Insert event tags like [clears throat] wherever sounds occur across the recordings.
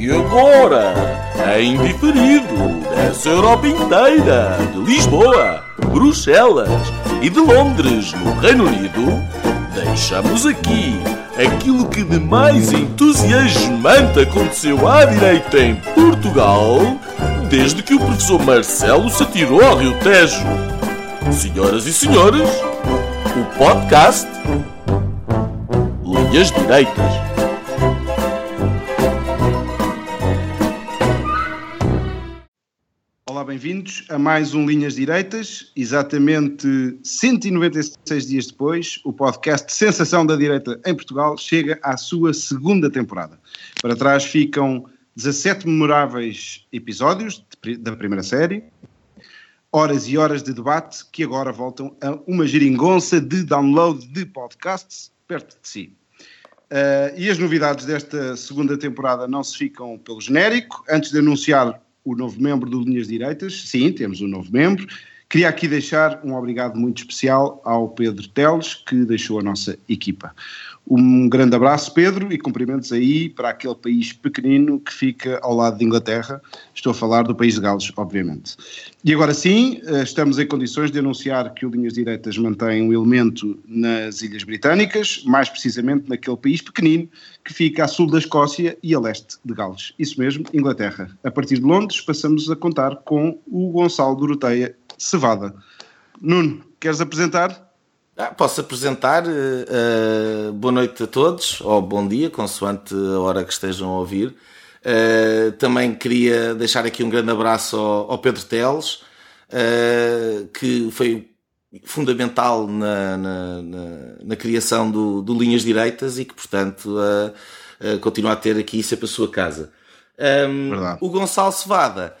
E agora, em diferido, dessa Europa inteira, de Lisboa, Bruxelas e de Londres, no Reino Unido, deixamos aqui aquilo que de mais entusiasmante aconteceu à direita em Portugal desde que o professor Marcelo se atirou ao Rio Tejo. Senhoras e senhores, o podcast Linhas Direitas. Bem-vindos a mais um Linhas Direitas. Exatamente 196 dias depois, o podcast Sensação da Direita em Portugal chega à sua segunda temporada. Para trás ficam 17 memoráveis episódios da primeira série, horas e horas de debate que agora voltam a uma geringonça de download de podcasts perto de si. Uh, e as novidades desta segunda temporada não se ficam pelo genérico. Antes de anunciar o novo membro do Linhas Direitas, sim, temos um novo membro. Queria aqui deixar um obrigado muito especial ao Pedro Teles, que deixou a nossa equipa. Um grande abraço, Pedro, e cumprimentos aí para aquele país pequenino que fica ao lado de Inglaterra. Estou a falar do país de Gales, obviamente. E agora sim, eh, estamos em condições de anunciar que o Linhas Direitas mantém um elemento nas Ilhas Britânicas, mais precisamente naquele país pequenino que fica a sul da Escócia e a leste de Gales. Isso mesmo, Inglaterra. A partir de Londres, passamos a contar com o Gonçalo Doroteia Cevada. Nuno, queres apresentar? Ah, posso apresentar. Uh, boa noite a todos, ou bom dia, consoante a hora que estejam a ouvir. Uh, também queria deixar aqui um grande abraço ao, ao Pedro Teles, uh, que foi fundamental na, na, na, na criação do, do, Linhas Direitas e que, portanto, continua a ter aqui sempre a sua casa. Um, o Gonçalo Cevada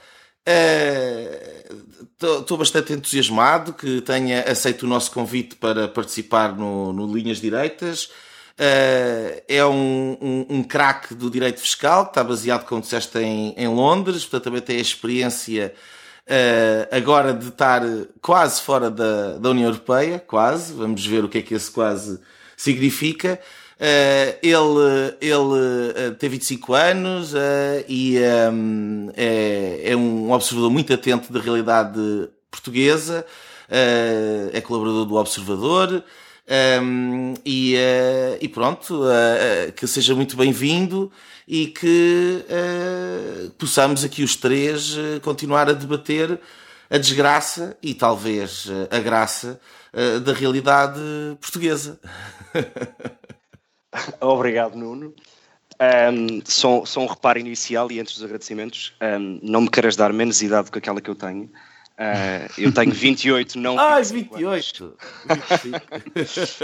Estou bastante entusiasmado que tenha aceito o nosso convite para participar no, no Linhas Direitas. Uh, é um, um, um craque do direito fiscal, está baseado, como disseste, em, em Londres, portanto também tem a experiência uh, agora de estar quase fora da, da União Europeia, quase, vamos ver o que é que esse quase significa. Uh, ele ele uh, tem 25 anos uh, e um, é, é, um observador muito atento da realidade portuguesa, é colaborador do Observador um, e, e, pronto, que seja muito bem-vindo e que possamos aqui os três continuar a debater a desgraça e talvez a graça da realidade portuguesa. [laughs] [laughs] Obrigado, Nuno. Um, só, só, um reparo inicial e antes dos agradecimentos, um, não me queres dar menos idade do que aquela que eu tenho. Uh, eu tenho [laughs] 28, não. Ah, 28! 25.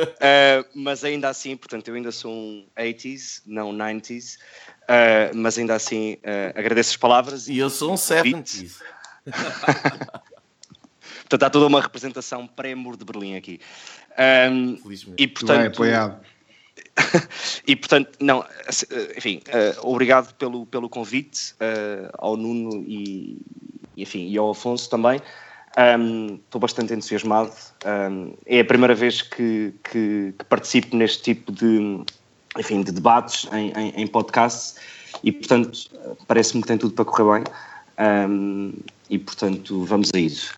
uh, mas ainda assim, portanto, eu ainda sou um 80s, não 90s, uh, mas ainda assim agradeço as palavras. E eu sou um 70s. [laughs] portanto, há toda uma representação pré-muro de Berlim aqui. Um, e portanto. Bem apoiado [laughs] e portanto, não, enfim, uh, obrigado pelo, pelo convite uh, ao Nuno e, enfim, e ao Afonso também. Um, estou bastante entusiasmado. Um, é a primeira vez que, que, que, participo neste tipo de, enfim, de debates em, em, em podcasts e, portanto, parece-me que tem tudo para correr bem. Um, e, portanto, vamos a isso.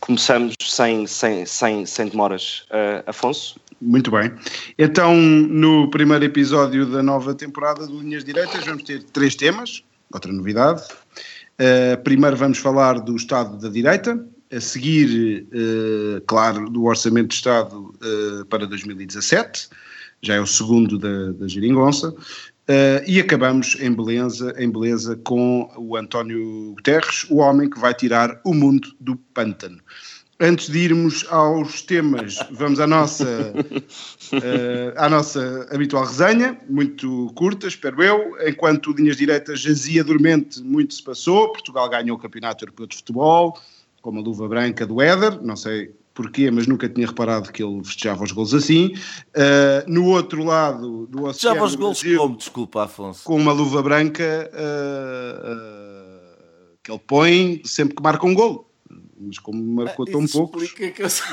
Começamos sem, sem, sem, sem demoras. Uh, Afonso, muito bem. Então, no primeiro episódio da nova temporada de Linhas Direitas, vamos ter três temas, outra novidade. Uh, primeiro vamos falar do Estado da Direita, a seguir, uh, claro, do Orçamento de Estado uh, para 2017, já é o segundo da, da Geringonça, e acabamos em beleza, em beleza com o António Guterres, o homem que vai tirar o mundo do pântano antes de irmos aos temas, vamos à nossa, uh, [laughs] à nossa habitual resenha, muito curta, espero eu. Enquanto o Linhas Direitas jazia dormente, muito se passou. Portugal ganhou o Campeonato Europeu de Futebol, com uma luva branca do Éder, não sei porquê, mas nunca tinha reparado que ele festejava os gols assim. Uh, no outro lado do oceano... Festejava os gols como? Desculpa, Afonso. Com uma luva branca uh, que ele põe sempre que marca um golo mas como marcou ah, tão poucos. Explica que eu só. [laughs]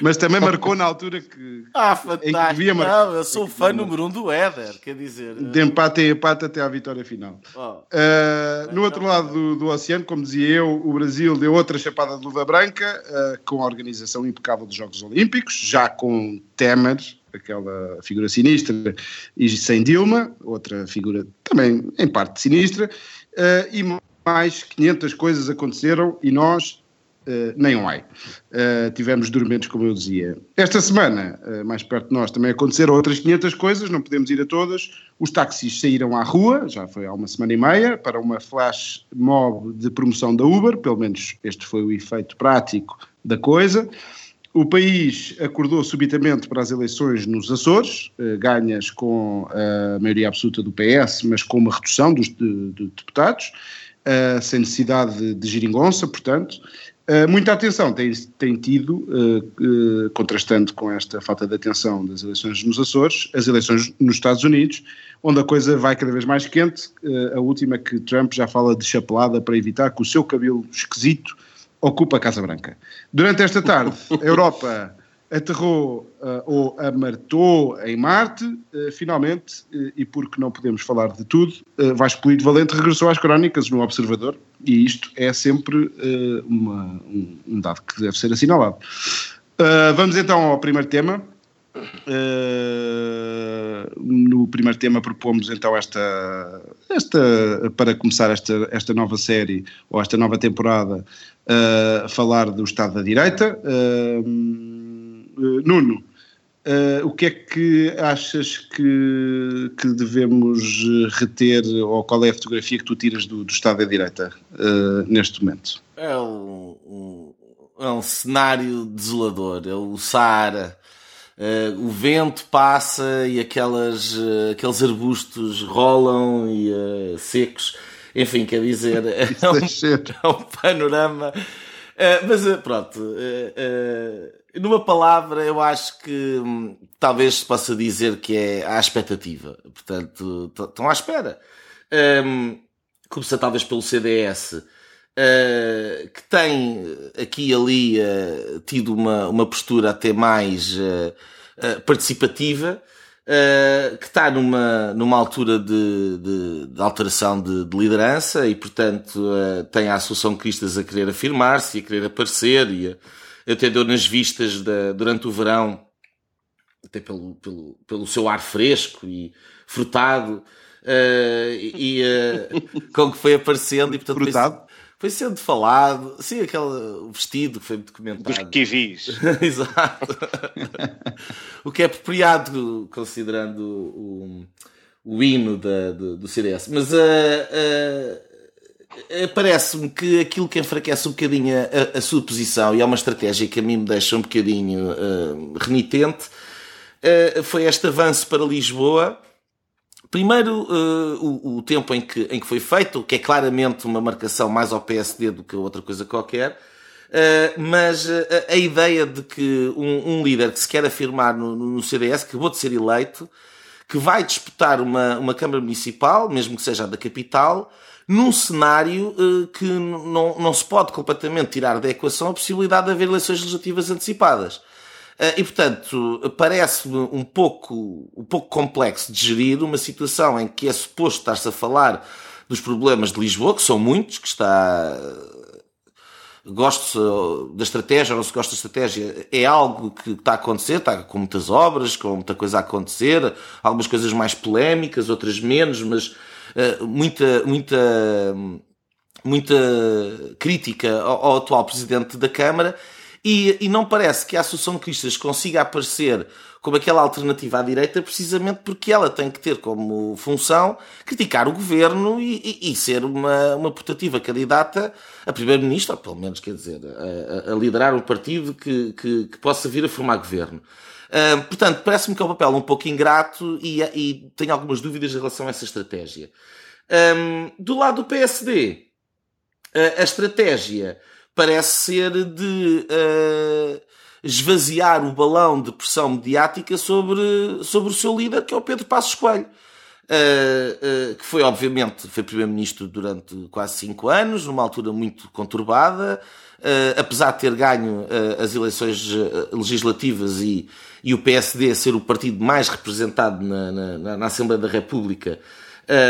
mas também marcou na altura que. Ah, fantástico! Mar... Não, eu sou fã número um do Éder, quer dizer. De empate em empate até à vitória final. Oh. Uh, no outro lado do, do, oceano, como dizia eu, o Brasil deu outra chapada de luva branca, uh, com a organização impecável dos Jogos Olímpicos, já com Temer, aquela figura sinistra, e sem Dilma, outra figura também em parte sinistra, uh, e mais 500 coisas aconteceram e nós uh, nem um ai. Uh, tivemos dormentes, como eu dizia. Esta semana, uh, mais perto de nós, também aconteceram outras 500 coisas, não podemos ir a todas. Os táxis saíram à rua, já foi há uma semana e meia, para uma flash mob de promoção da Uber, pelo menos este foi o efeito prático da coisa. O país acordou subitamente para as eleições nos Açores, ganhas com a maioria absoluta do PS, mas com uma redução dos de, de deputados, sem necessidade de, de geringonça, portanto. Uh, muita atenção tem, tem tido, uh, uh, contrastando com esta falta de atenção das eleições nos Açores, as eleições nos Estados Unidos, onde a coisa vai cada vez mais quente. a última que Trump já fala de chapelada para evitar que o seu cabelo esquisito ocupe a Casa Branca. Durante esta tarde, a Europa aterrou uh, ou amartou em Marte, uh, finalmente, uh, e porque não podemos falar de tudo, Vasco Polito Valente regressou às crónicas no Observador, e isto é sempre uma, um, um, dado que deve ser assinalado. vamos então ao primeiro tema. no primeiro tema propomos então esta, esta para começar esta, esta nova série ou esta nova temporada falar do Estado da Direita Nuno, uh, o que é que achas que, que devemos reter, ou qual é a fotografia que tu tiras do, do Estado da Direita uh, neste momento? É um, um, é um cenário desolador, é o Saara. Uh, o vento passa e aquelas, aqueles arbustos rolam e secos. Enfim, quer dizer, é um, é um panorama. mas pronto, numa palavra, eu acho que hum, talvez se possa dizer que é à expectativa. Portanto, estão à espera. Um, começa talvez pelo CDS, uh, que tem aqui e ali uh, tido uma, uma postura até mais uh, participativa, que está numa, numa altura de, de, de alteração de, de, liderança e, portanto, tem a Associação Cristas a querer afirmar-se e a querer aparecer e a até deu nas vistas da, durante o verão, até pelo, pelo, pelo seu ar fresco e frutado, uh, e uh, [laughs] com que foi aparecendo e portanto frutado? Foi, foi sendo falado, sim, aquele vestido que foi muito comentado. Dos kiwis. [laughs] Exato. [laughs] o que é apropriado considerando o, o, o hino da, do, do CDS. Mas uh, parece-me que aquilo que enfraquece um bocadinho a, a, sua posição e é uma estratégia que a mim me deixa um bocadinho uh, renitente uh, foi este avanço para Lisboa. Primeiro, uh, o, o, tempo em que, em que foi feito, que é claramente uma marcação mais ao PSD do que outra coisa qualquer, mas a ideia de que um, um, líder que se quer afirmar no, no CDS, que acabou de ser eleito, que vai disputar uma, uma Câmara Municipal, mesmo que seja da capital, num cenário uh, que não, não se pode completamente tirar da equação a possibilidade de haver eleições legislativas antecipadas. Uh, e, portanto, parece-me um pouco, um pouco complexo de gerir uma situação em que é suposto estar-se a falar dos problemas de Lisboa, que são muitos, que está gosto da estratégia ou não se gosta da estratégia, é algo que está a acontecer, está com muitas obras, com muita coisa a acontecer, algumas coisas mais polémicas, outras menos, mas eh, muita, muita, muita crítica ao, ao, atual presidente da Câmara e, e não parece que a Associação de Cristas consiga aparecer como aquela alternativa à direita, precisamente porque ela tem que ter como função criticar o governo e, e, e ser uma, uma putativa candidata a primeiro-ministro, ou pelo menos, quer dizer, a, a liderar um partido que, que, que, possa vir a formar governo. Portanto, parece-me que é um papel um pouco ingrato e, e tenho algumas dúvidas em relação a essa estratégia. Um, do lado do PSD, a, a estratégia parece ser de uh, esvaziar o balão de pressão mediática sobre, sobre o seu líder, que é o Pedro Passos Coelho. Uh, uh, que foi, obviamente, foi Primeiro-Ministro durante quase cinco anos, numa altura muito conturbada, apesar de ter ganho as eleições legislativas e, e o PSD ser o partido mais representado na, na, na Assembleia da República,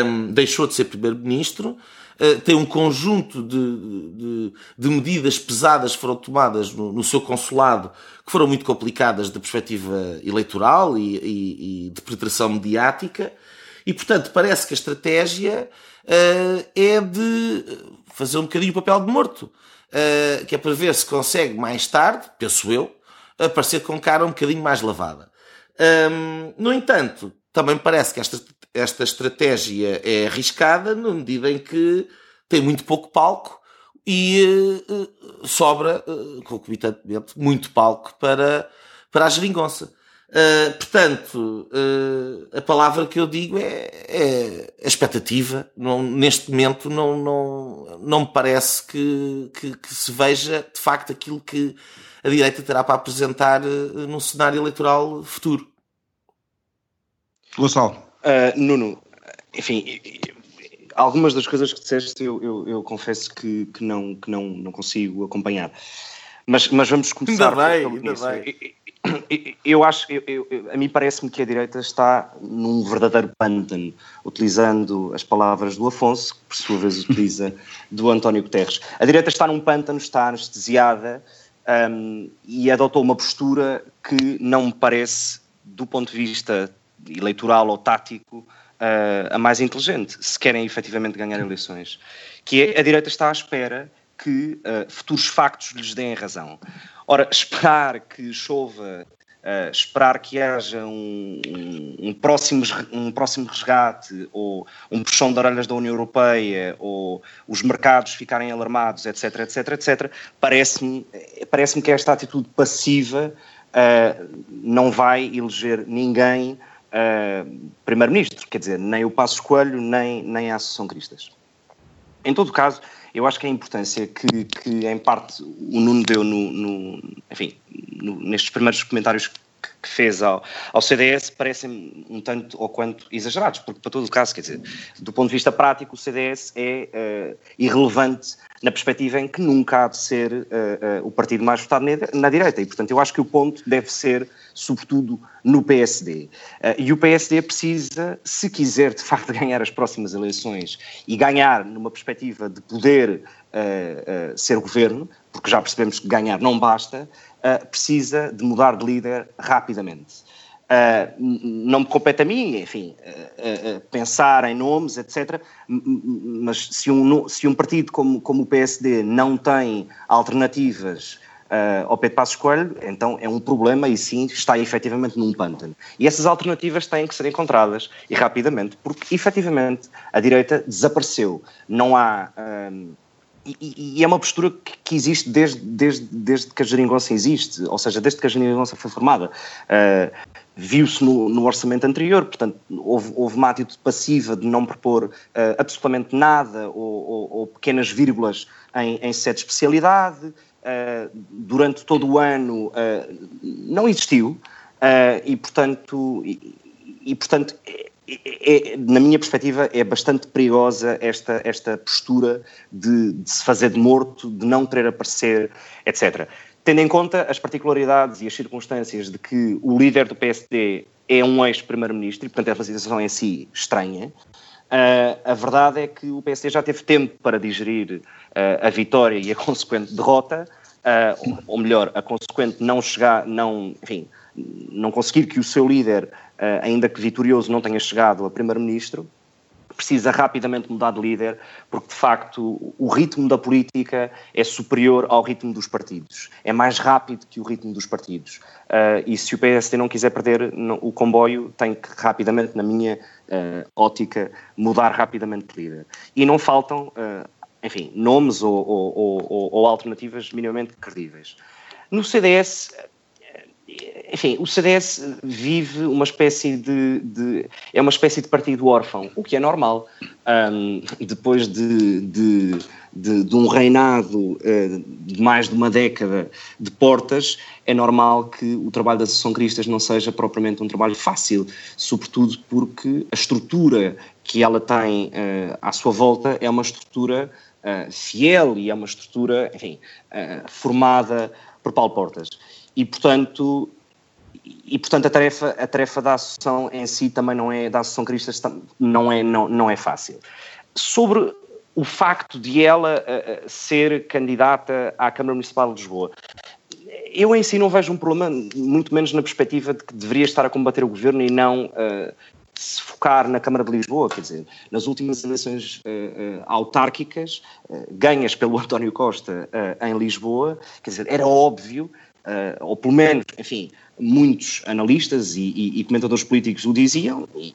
um, deixou de ser primeiro-ministro. Uh, tem um conjunto de, de, de, medidas pesadas que foram tomadas no, no, seu consulado que foram muito complicadas da perspectiva eleitoral e, e, e, de penetração mediática. E, portanto, parece que a estratégia uh, é de fazer um bocadinho o papel de morto, uh, que é para ver se consegue mais tarde, penso eu, aparecer com cara um bocadinho mais lavada. Um, no entanto, também parece que esta esta estratégia é arriscada na medida em que tem muito pouco palco e uh, sobra, uh, concomitantemente, muito palco para, para a geringonça. Uh, portanto, uh, a palavra que eu digo é, é expectativa. Não, neste momento não, não, não me parece que, que, que, se veja de facto aquilo que a direita terá para apresentar uh, no cenário eleitoral futuro. Gonçalo. Uh, Nuno, enfim, algumas das coisas que disseste eu, eu, eu confesso que, que, não, que não, não consigo acompanhar. Mas, mas vamos começar. Ainda bem, ainda bem. Eu acho, eu, eu, a mim parece-me que a direita está num verdadeiro pântano, utilizando as palavras do Afonso, que por sua vez utiliza [laughs] do António Guterres. A direita está num pântano, está anestesiada um, e adotou uma postura que não me parece, do ponto de vista eleitoral ou tático uh, a mais inteligente, se querem efetivamente ganhar eleições. Que é a direita está à espera que uh, futuros factos lhes deem razão. Ora, esperar que chova, uh, esperar que haja um, um, próximo, um próximo resgate, ou um puxão de orelhas da União Europeia, ou os mercados ficarem alarmados, etc, etc, etc, parece-me parece que esta atitude passiva uh, não vai eleger ninguém uh, primeiro-ministro, quer dizer, nem o Passo Coelho, nem, nem a Associação Cristas. Em todo caso, eu acho que a importância que, que em parte, o Nuno deu no, no enfim, no, nestes primeiros comentários que fez ao, ao CDS parecem um tanto ou quanto exagerados, porque para todo o caso, quer dizer, do ponto de vista prático, o CDS é uh, irrelevante na perspectiva em que nunca há de ser uh, uh, o partido mais votado na, direita. E, portanto, eu acho que o ponto deve ser, sobretudo, no PSD. Uh, e o PSD precisa, se quiser de facto [laughs] ganhar as próximas eleições e ganhar numa perspectiva de poder ser governo, porque já percebemos que ganhar não basta, precisa de mudar de líder rapidamente. Uh, não me compete a mim, enfim, uh, uh, pensar em nomes, etc. Mas se um, se um partido como, como o PSD não tem alternativas ao Pedro Passos Coelho, então é um problema e sim está efetivamente num pântano. E essas alternativas têm que ser encontradas e rapidamente, porque efetivamente a direita desapareceu. Não há. E, e, é uma postura que, que, existe desde, desde, desde que a geringonça existe, ou seja, desde que a geringonça foi formada. Uh, viu-se no, no, orçamento anterior, portanto, houve, houve uma atitude passiva de não propor uh, absolutamente nada ou, ou, ou, pequenas vírgulas em, em sede de especialidade. Uh, durante todo o ano uh, não existiu e, portanto, e, e portanto é, é, na minha perspectiva, é bastante perigosa esta, esta postura de, de se fazer de morto, de não querer aparecer, etc. Tendo em conta as particularidades e as circunstâncias de que o líder do PSD é um ex-primeiro-ministro e, portanto, a situação em si estranha, uh, a verdade é que o PSD já teve tempo para digerir uh, a vitória e a consequente derrota, uh, ou, ou, melhor, a consequente não chegar, não, enfim, não conseguir que o seu líder, ainda que vitorioso, não tenha chegado a primeiro-ministro, precisa rapidamente mudar de líder, porque de facto o ritmo da política é superior ao ritmo dos partidos. É mais rápido que o ritmo dos partidos. Uh, e se o PSD não quiser perder o comboio, tem que rapidamente, na minha uh, ótica, mudar rapidamente de líder. E não faltam, uh, enfim, nomes ou, ou, ou, ou alternativas minimamente credíveis. No CDS, enfim, o CDS vive uma espécie de, de, é uma espécie de partido órfão, o que é normal. Um, depois de, de, de, um reinado uh, de mais de uma década de portas, é normal que o trabalho da Associação Cristas não seja propriamente um trabalho fácil, sobretudo porque a estrutura que ela tem uh, à sua volta é uma estrutura uh, fiel e é uma estrutura, enfim, formada por Paulo Portas. E, portanto, e, portanto a, tarefa, a tarefa da Associação em si também não é, da Associação Cristas não é, não, não é fácil. Sobre o facto de ela uh, ser candidata à Câmara Municipal de Lisboa, eu em si não vejo um problema, muito menos na perspectiva de que deveria estar a combater o governo e não uh, se focar na Câmara de Lisboa, quer dizer, nas últimas eleições uh, uh, autárquicas, ganhas pelo [laughs] António Costa em Lisboa, quer dizer, era óbvio, ou pelo menos, enfim, muitos analistas e, e, e comentadores políticos o diziam, e,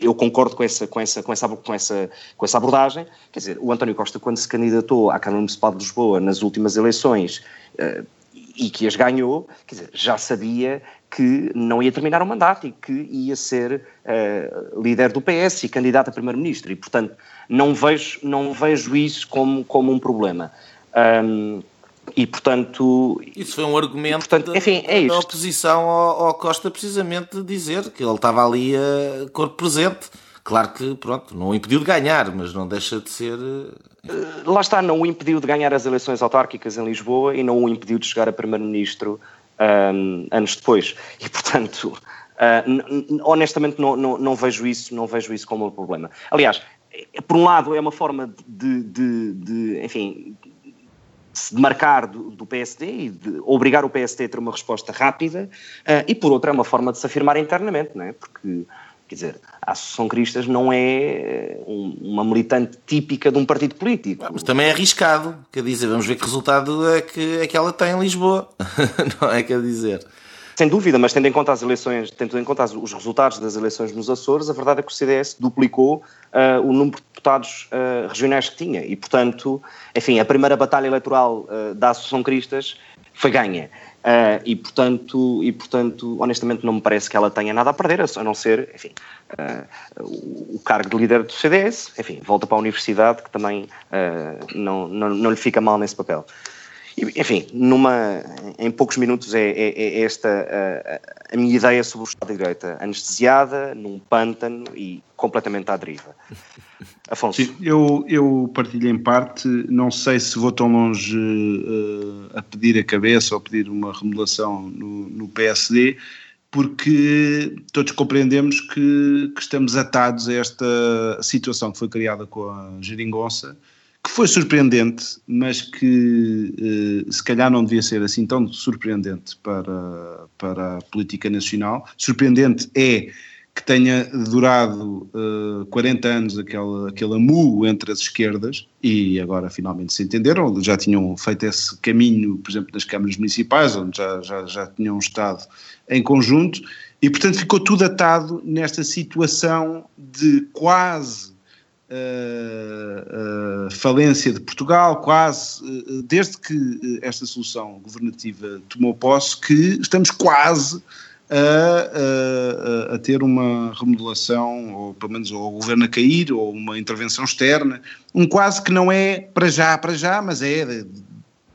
eu concordo com essa, com, essa, com, essa, com, essa, com essa abordagem. Quer dizer, o António Costa, quando se candidatou à Câmara Municipal de Lisboa nas últimas eleições uh, e que as ganhou, quer dizer, já sabia que não ia terminar o mandato e que ia ser uh, líder do PS e candidato a primeiro-ministro. E, portanto, não vejo, não vejo isso como, como um problema. Um, e, portanto... Isso foi um argumento portanto, enfim, é da oposição ao, ao, Costa, precisamente, de dizer que ele estava ali a corpo presente. Claro que, pronto, não o impediu de ganhar, mas não deixa de ser... Eh, lá está, não o impediu de ganhar as eleições autárquicas em Lisboa e não o impediu de chegar a Primeiro-Ministro um, anos depois. E, portanto, uh, honestamente não, não, não, vejo isso, não vejo isso como um problema. Aliás, por um lado é uma forma de, de, de enfim, se demarcar do, do, PSD e de obrigar o PSD a ter uma resposta rápida, uh, e por outra é uma forma de se afirmar internamente, não é? Porque, quer dizer, a Associação Cristas não é um, uma militante típica de um partido político. mas também é arriscado, quer dizer, vamos ver que resultado é que, é que ela tem em Lisboa, [laughs] não é, quer dizer... Sem dúvida, mas tendo em conta as eleições, tendo em conta os resultados das eleições nos Açores, a verdade é que o CDS duplicou uh, o número de deputados uh, regionais que tinha e, portanto, enfim, a primeira batalha eleitoral uh, da Associação Cristas foi ganha. e, portanto, e, portanto, honestamente, não me parece que ela tenha nada a perder, a não ser, enfim, o cargo de líder do CDS, enfim, volta para a universidade, que também não, não, não lhe fica mal nesse papel. Enfim, numa, em poucos minutos é, é, é esta a, a, minha ideia sobre o Estado de Direita. Anestesiada, num pântano e completamente à deriva. [laughs] Afonso. Sim, eu, eu partilho em parte, não sei se vou tão longe uh, a pedir a cabeça ou pedir uma remodelação no, no PSD, porque todos compreendemos que, que, estamos atados a esta situação que foi criada com a geringonça, que foi surpreendente, mas que eh, se calhar não devia ser assim tão surpreendente para, para a política nacional. Surpreendente é que tenha durado uh, 40 anos aquele, aquele amu entre as esquerdas e agora finalmente se entenderam, já tinham feito esse caminho, por exemplo, nas câmaras municipais, onde já, já, já tinham estado em conjunto, e portanto ficou tudo atado nesta situação de quase uh, falência de Portugal, quase, uh, desde que esta solução governativa tomou posse, que estamos quase a, a, a, ter uma remodelação, ou pelo menos o governo a cair, ou uma intervenção externa, um quase que não é para já, para já, mas é,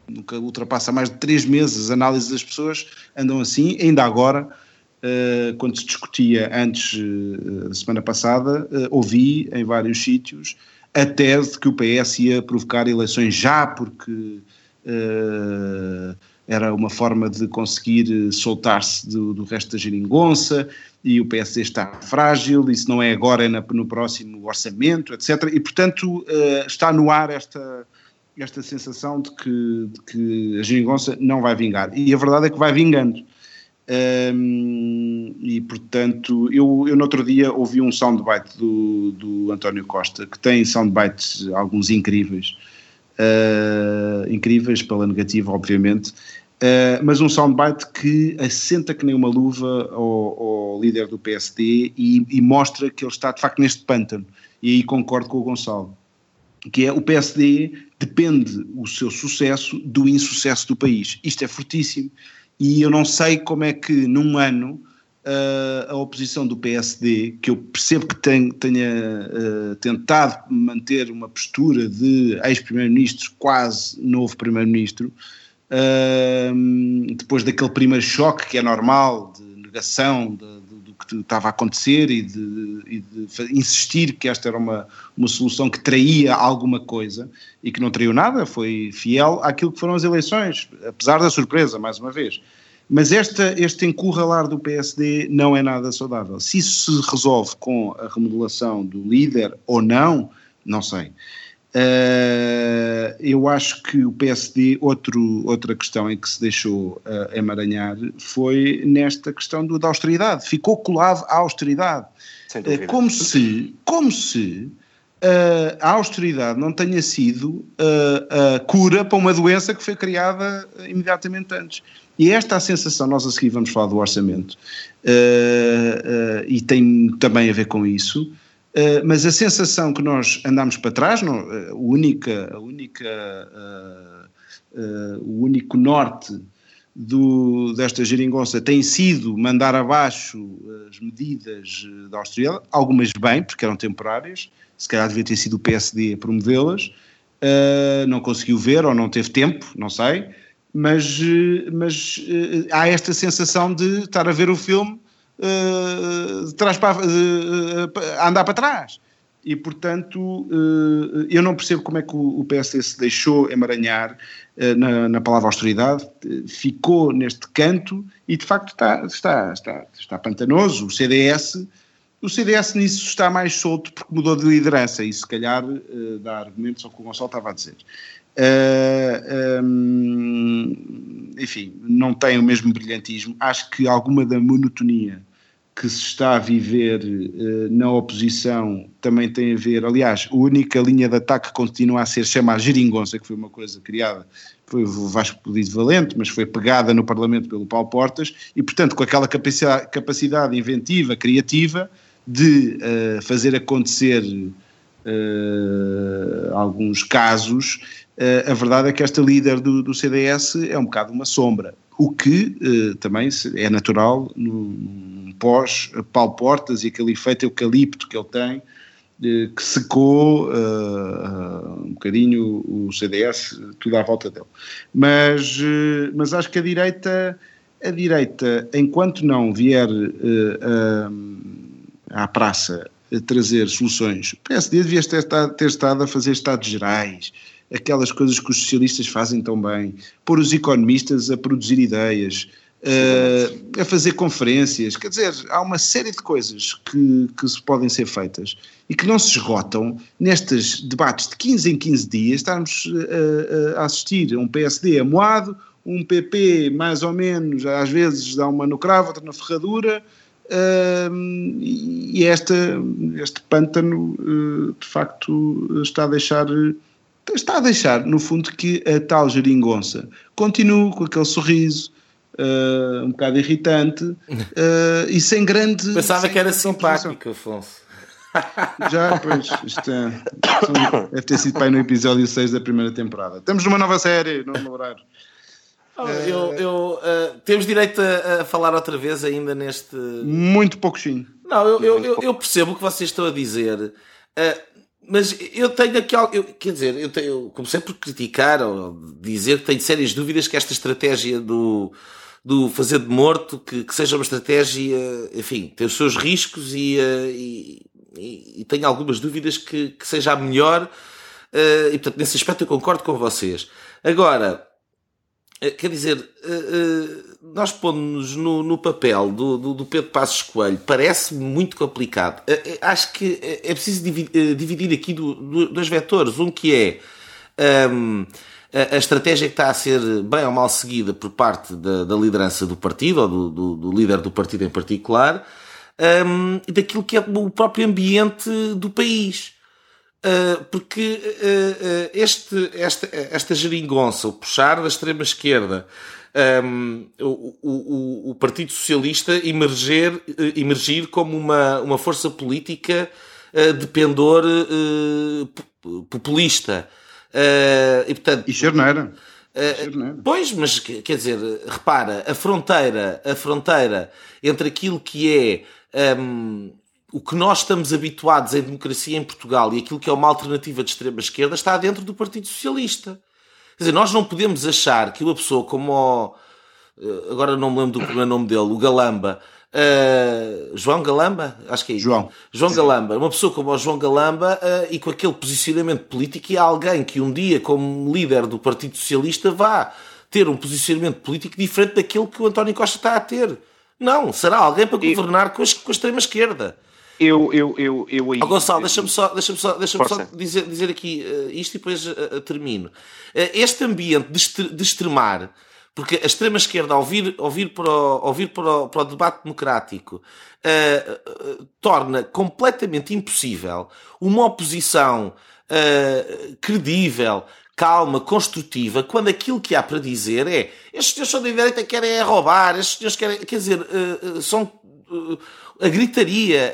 nunca ultrapassa mais de três meses, as análises das pessoas andam assim, ainda agora, quando se discutia antes, da semana passada, ouvi em vários sítios a tese que o PS ia provocar eleições já, porque era uma forma de conseguir soltar-se do, do, resto da geringonça e o PSD está frágil, isso não é agora, é na, no próximo orçamento, etc. E, portanto, está no ar esta, esta sensação de que, de que a geringonça não vai vingar. E a verdade é que vai vingando. Um, e portanto, eu, eu no outro dia ouvi um soundbite do, do António Costa, que tem soundbites alguns incríveis, uh, incríveis pela negativa, obviamente, uh, mas um soundbite que assenta que nem uma luva ao, ao líder do PSD e, e, mostra que ele está de facto neste pântano. E aí concordo com o Gonçalo, que é o PSD depende o seu sucesso do insucesso do país. Isto é fortíssimo e eu não sei como é que num ano uh, a oposição do PSD, que eu percebo que tem, tenha uh, tentado manter uma postura de ex-primeiro-ministro, quase novo primeiro-ministro, uh, depois daquele primeiro choque que é normal, de negação de, que estava a acontecer e de, e de, insistir que esta era uma, uma solução que traía alguma coisa e que não traiu nada, foi fiel àquilo que foram as eleições, apesar da surpresa, mais uma vez. Mas esta, este encurralar do PSD não é nada saudável. Se isso se resolve com a remodelação do líder ou não, não sei. Uh, eu acho que o PSD, outro, outra questão em que se deixou uh, emaranhar foi nesta questão do, da austeridade. Ficou colado à austeridade. Uh, como se, como se uh, a austeridade não tenha sido a cura para uma doença que foi criada imediatamente antes. E esta é a sensação, nós a seguir vamos falar do orçamento, e tem também a ver com isso Uh, mas a sensação que nós andamos para trás, não, a única, a única, uh, uh, o único norte do, desta geringonça tem sido mandar abaixo as medidas da austeridade, algumas bem, porque eram temporárias, se calhar devia ter sido o PSD a promovê-las, não conseguiu ver ou não teve tempo, não sei, mas, mas há esta sensação de estar a ver o filme uh, trás para, uh, andar para trás. E, portanto, eu não percebo como é que o, o PSD se deixou emaranhar na, na, palavra austeridade, ficou neste canto e, de facto, está, está, está, está pantanoso. O CDS, o CDS nisso está mais solto porque mudou de liderança e, se calhar, dá argumentos ao que o Gonçalo estava a dizer. Uh, um, enfim, não tem o mesmo brilhantismo. Acho que alguma da monotonia que se está a viver uh, na oposição também tem a ver. Aliás, a única linha de ataque continua a ser chamar Geringonça, que foi uma coisa criada, foi o Vasco Pedido Valente, mas foi pegada no Parlamento pelo Paulo Portas, e portanto com aquela capacidade, capacidade inventiva, criativa, de uh, fazer acontecer uh, alguns casos. a verdade é que esta líder do, do CDS é um bocado uma sombra, o que também é natural no pós Paulo Portas e aquele efeito eucalipto que ele tem, que secou uh, um bocadinho o CDS, tudo à volta dele. Mas, uh, mas acho que a direita, a direita, enquanto não vier uh, à praça trazer soluções, o PSD devia ter, ter estado a fazer estados gerais, aquelas coisas que os socialistas fazem tão bem, pôr os economistas a produzir ideias, uh, a fazer conferências, quer dizer, há uma série de coisas que, que se podem ser feitas e que não se esgotam nestes debates de 15 em 15 dias, estarmos uh, a assistir a um PSD amoado, um PP mais ou menos, às vezes dá uma no cravo, outra na ferradura, uh, e esta, este pântano uh, de facto está a deixar está a deixar no fundo que a tal geringonça continue com aquele sorriso uh, um bocado irritante uh, [laughs] e sem grande. Pensava sem que era simpático, Afonso. Já, pois, isto é, deve ter sido pai no episódio 6 da primeira temporada. Estamos numa nova série, não lembrar. Oh, eu, eu uh, temos direito a, a, falar outra vez ainda neste. Muito pouco sim. Não, eu, eu, eu, eu percebo o que vocês estão a dizer. Uh, mas eu tenho aqui algo. Eu, quer dizer, eu, tenho, eu comecei por criticar ou dizer que tenho sérias dúvidas que esta estratégia do, do fazer de morto, que, que seja uma estratégia, enfim, tem os seus riscos e, eh, e, e, e tenho algumas dúvidas que, que seja a melhor. Uh, e portanto, nesse aspecto eu concordo com vocês. Agora, uh, quer dizer, uh, nós pondo-nos no, no, papel do, do, do, Pedro Passos Coelho parece muito complicado. acho que é preciso dividir, aqui do, dois vetores. Um que é. Um, ehm, a, estratégia que está a ser bem ou mal seguida por parte da, da liderança do partido, ou do, do, do, líder do partido em particular, um, e daquilo que é o próprio ambiente do país. Uh, porque uh, uh, este, esta, esta geringonça, o puxar da extrema-esquerda, um, o, o, o, Partido Socialista emerger, emergir como uma, uma força política de pendor populista, e, portanto, e charneira. Uh, pois, mas quer dizer, repara, a fronteira, a fronteira entre aquilo que é um, o que nós estamos habituados em democracia em Portugal e aquilo que é uma alternativa de extrema esquerda está dentro do Partido Socialista. Quer dizer, nós não podemos achar que uma pessoa como o, eh, agora não me lembro do primeiro nome dele, o Galamba, Uh, João Galamba, acho que é isso. João. João Galamba, uma pessoa como o João Galamba uh, e com aquele posicionamento político e alguém que um dia, como líder do Partido Socialista, vá ter um posicionamento político diferente daquele que o António Costa está a ter. Não, será alguém para governar com, a, com a extrema-esquerda. Eu, eu, eu, eu aí. Oh, Gonçalo, deixa-me só, deixa só, deixa só dizer, dizer aqui uh, isto e depois uh, termino. Uh, este ambiente de, de extremar porque a extrema-esquerda, ao vir, ao vir, para, o, ao vir para, o, para o debate democrático, torna completamente impossível uma oposição credível, calma, construtiva, quando aquilo que há para dizer é estes senhores são da direita querem é roubar, estes senhores querem, quer dizer, são a gritaria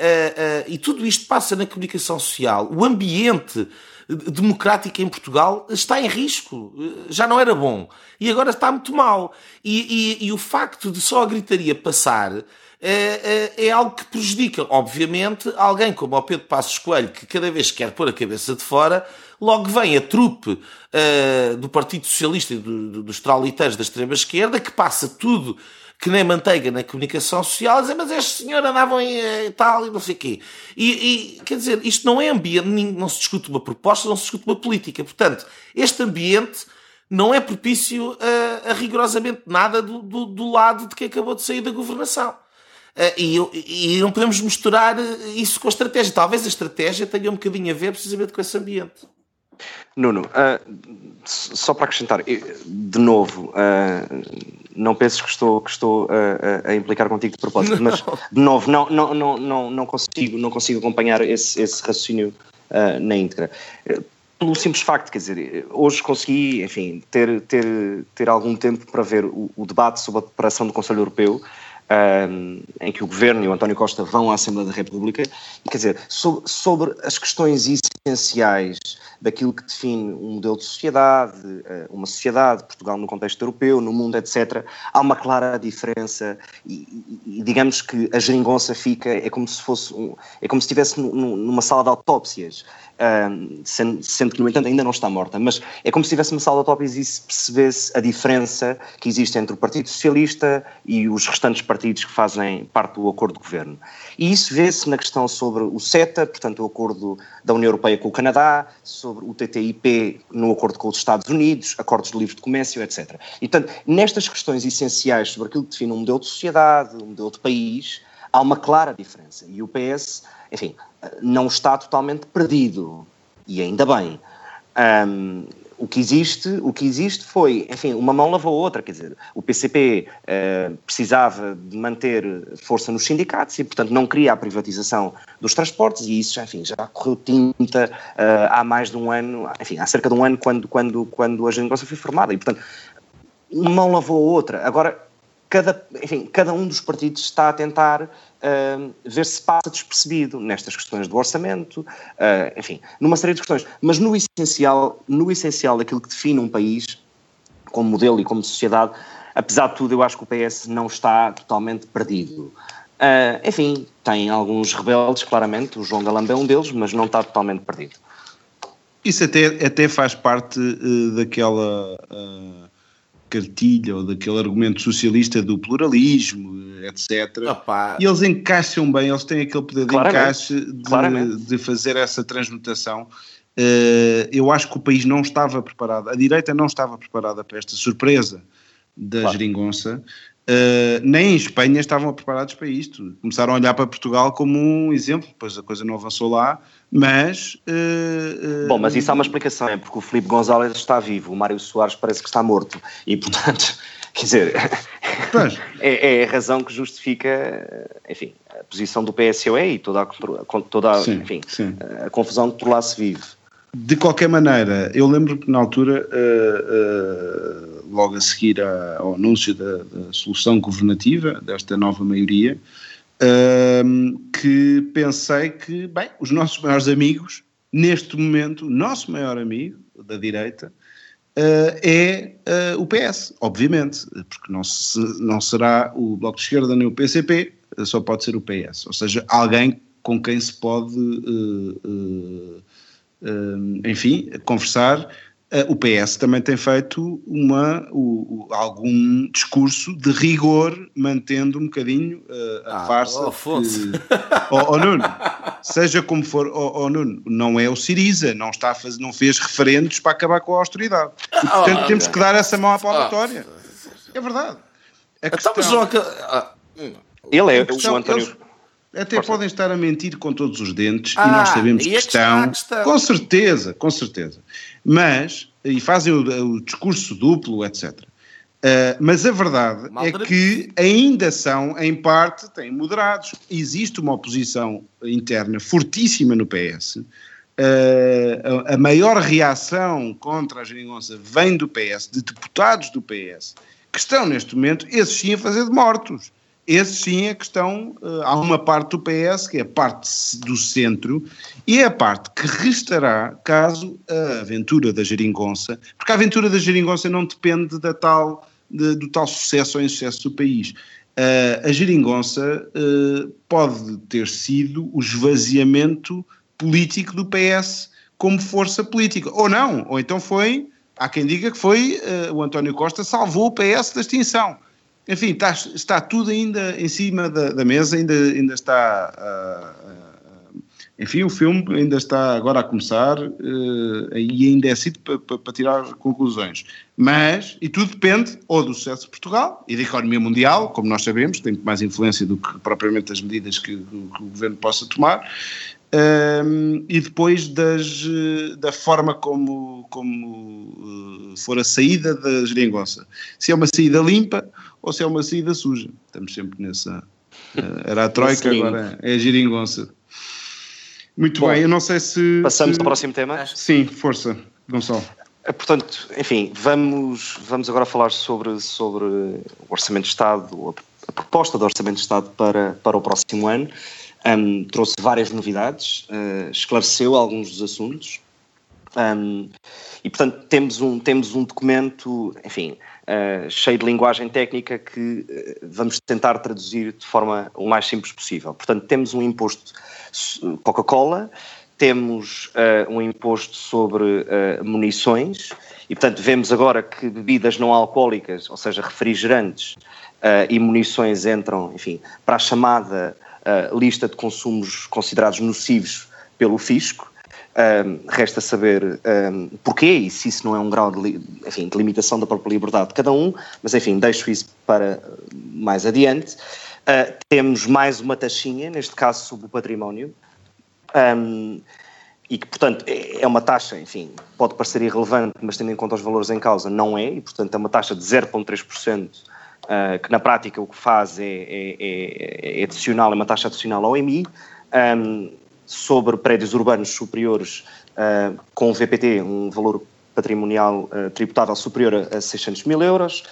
e tudo isto passa na comunicação social. O ambiente democrática em Portugal está em risco. Já não era bom. E agora está muito mal. E, e, e o facto de só a gritaria passar é, é, é, algo que prejudica, obviamente, alguém como o Pedro Passos Coelho, que cada vez quer pôr a cabeça de fora, logo vem a trupe uh, do Partido Socialista e do, do, dos trauliteiros da extrema-esquerda, que passa tudo que nem manteiga na comunicação social, dizer, mas este senhor andava em eh, tal e não sei o quê. E, e, quer dizer, isto não é ambiente, não se discute uma proposta, não se discute uma política. Portanto, este ambiente não é propício a, a rigorosamente nada do, do, do, lado de quem acabou de sair da governação. Uh, e, e não podemos misturar isso com a estratégia. Talvez a estratégia tenha um bocadinho a ver precisamente com esse ambiente. Nuno, uh, só para acrescentar, de novo, uh, não penses que estou, que estou a, a implicar contigo de propósito, mas [laughs] de novo, não, não, não, não, não, consigo, não consigo acompanhar esse, esse raciocínio uh, na íntegra. Pelo simples facto, quer dizer, hoje consegui, enfim, ter, ter, ter algum tempo para ver o, o debate sobre a preparação do Conselho Europeu, um, em que o Governo e o António Costa vão à Assembleia da República, e, quer dizer, sobre, sobre as questões essenciais daquilo que define um modelo de sociedade, eh, uma sociedade, Portugal no contexto europeu, no mundo, etc., há uma clara diferença e, e, e digamos que a geringonça fica, é como se fosse, um, é como se estivesse numa sala de autópsias, um, sendo, sendo, que, no entanto, ainda não está morta, mas é como se tivesse uma sala de autópsias e se percebesse a diferença que existe entre o Partido Socialista e os restantes partidos que fazem parte do acordo de governo. E isso vê-se na questão sobre o CETA, portanto, o acordo da União Europeia com o Canadá, sobre o TTIP no acordo com os Estados Unidos, acordos de livre de comércio, etc. E, portanto, nestas questões essenciais sobre aquilo que define um modelo de sociedade, um modelo de país, há uma clara diferença. E o PS, enfim, não está totalmente perdido. E ainda bem. Um, o que existe, o que existe foi, enfim, uma mão lavou a outra, quer dizer, o PCP eh, precisava de manter força nos sindicatos e, portanto, não queria a privatização dos transportes e isso, enfim, já correu tinta uh, há mais de um ano, enfim, há cerca de um ano quando, quando, quando a negócio foi formada e, portanto, uma mão lavou a outra. Agora, cada, enfim, cada um dos partidos está a tentar uh, ver se passa despercebido nestas questões do orçamento, uh, enfim, numa série de questões. Mas no essencial, no essencial daquilo que define um país como modelo e como sociedade, apesar de tudo, eu acho que o PS não está totalmente perdido. Uh, enfim, tem alguns rebeldes, claramente, o João Galamba é um deles, mas não está totalmente perdido. Isso até, até faz parte uh, daquela cartilha ou daquele argumento socialista do pluralismo, etc. Opa. E eles encaixam bem, eles têm aquele poder de encaixe de, de, fazer essa transmutação. Uh, eu acho que o país não estava preparado, a direita não estava preparada para esta surpresa da claro. geringonça. Uh, nem em Espanha estavam preparados para isto. Começaram a olhar para Portugal como um exemplo, depois a coisa não avançou lá, mas. Uh, uh, Bom, mas isso há uma explicação, é porque o Felipe González está vivo, o Mário Soares parece que está morto, e portanto, [laughs] quer dizer, [laughs] é, é, a razão que justifica, enfim, a posição do PSOE e toda a, toda a, sim, enfim, sim. a confusão de por lá se vive. De qualquer maneira, eu lembro que na altura, uh, logo a seguir ao anúncio da, da, solução governativa, desta nova maioria, uh, que pensei que, bem, os nossos maiores amigos, neste momento, o nosso maior amigo da direita, é o PS, obviamente, porque não, se, não será o Bloco de Esquerda nem o PCP, só pode ser o PS, ou seja, alguém com quem se pode enfim, conversar o PS também tem feito uma, o, o, algum discurso de rigor, mantendo um bocadinho uh, a ah, farsa. Oh, que, oh, oh, Nuno, seja como for, oh, oh, Nuno, não é o Siriza, não, está a fazer, não fez referendos para acabar com a austeridade. E, portanto, oh, temos que dar essa mão à palmatória. É verdade. A então, questão, ah, ele é o António. Até Força. podem estar a mentir com todos os dentes ah, e nós sabemos que estão. Com certeza, com certeza. Mas, e fazem o, o discurso duplo, etc. Uh, mas a verdade é que ainda são, em parte, têm moderados. Existe uma oposição interna fortíssima no PS. Uh, a, a, maior reação contra a geringonça vem do PS, de deputados do PS, que estão neste momento, esses sim, a fazer de mortos. Esses sim é que estão, uh, há uma parte do PS, que é a parte do centro, e é a parte que restará caso a aventura da geringonça, porque a aventura da geringonça não depende da tal, de, do tal sucesso ou insucesso do país. Uh, a geringonça uh, pode ter sido o esvaziamento político do PS como força política, ou não, ou então foi, há quem diga que foi o António Costa salvou o PS da extinção enfim, está, está tudo ainda em cima da, da mesa, ainda, ainda está. Uh, uh, enfim, o filme ainda está agora a começar uh, e ainda é cedo para, tirar conclusões. Mas, e tudo depende ou do sucesso de Portugal e da economia mundial, como nós sabemos, tem mais influência do que propriamente as medidas que, que o governo possa tomar, um, e depois das, da forma como, como uh, for a saída da geringonça. Se é uma saída limpa ou se é uma saída suja. Estamos sempre nessa. Uh, era a Troika, agora é a geringonça. Muito Bom, bem, eu não sei se. Passamos se... ao próximo tema? Sim, força, Gonçalo. Eh, portanto, enfim, vamos, vamos agora falar sobre, sobre o Orçamento de Estado, a proposta do Orçamento de Estado para, para o próximo ano. Um, trouxe várias novidades, uh, esclareceu alguns dos assuntos um, e, portanto, temos um, temos um documento, enfim, uh, cheio de linguagem técnica que uh, vamos tentar traduzir de forma o mais simples possível. Portanto, temos um imposto Coca-Cola, temos um imposto sobre munições e, portanto, vemos agora que bebidas não alcoólicas, ou seja, refrigerantes e munições entram, enfim, para a chamada lista de consumos considerados nocivos pelo fisco. Um, resta saber um, porquê e se isso não é um grau de, enfim, de, limitação da própria liberdade de cada um, mas enfim, deixo isso para mais adiante. Uh, temos mais uma taxinha, neste caso sobre o património, um, e que, portanto, é, é uma taxa, enfim, pode parecer irrelevante, mas tendo em conta os valores em causa, não é, e, portanto, é uma taxa de 0,3%, uh, que na prática o que faz é, é, é, é adicional, é uma taxa adicional ao EMI, um, sobre prédios urbanos superiores uh, com VPT, um valor patrimonial uh, tributável superior a, 600 mil euros.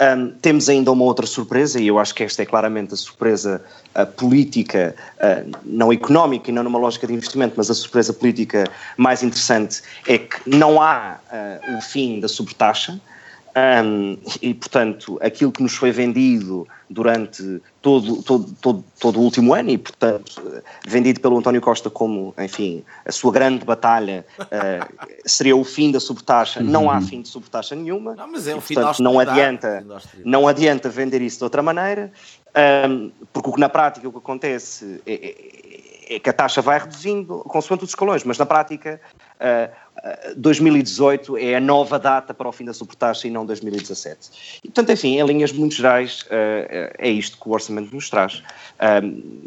Um, temos ainda uma outra surpresa, e eu acho que esta é claramente a surpresa uh, política, uh, não económica e não numa lógica de investimento, mas a surpresa política mais interessante é que não há o fim da sobretaxa. Um, e, portanto, aquilo que nos foi vendido durante todo, todo, todo, todo o último ano e, portanto, vendido pelo António Costa como, enfim, a sua grande batalha uh, [laughs] seria o fim da sobretaxa. Uhum. Não há fim de sobretaxa nenhuma. Não, mas é um e, portanto, não adianta, não adianta vender isso de outra maneira, um, porque na prática o que acontece é, é, é que a taxa vai reduzindo consoante os escalões, mas na prática uh, 2018 é a nova data para o fim da supertaxa e não 2017. E, portanto, enfim, em linhas muito gerais, uh, é isto que o orçamento nos traz.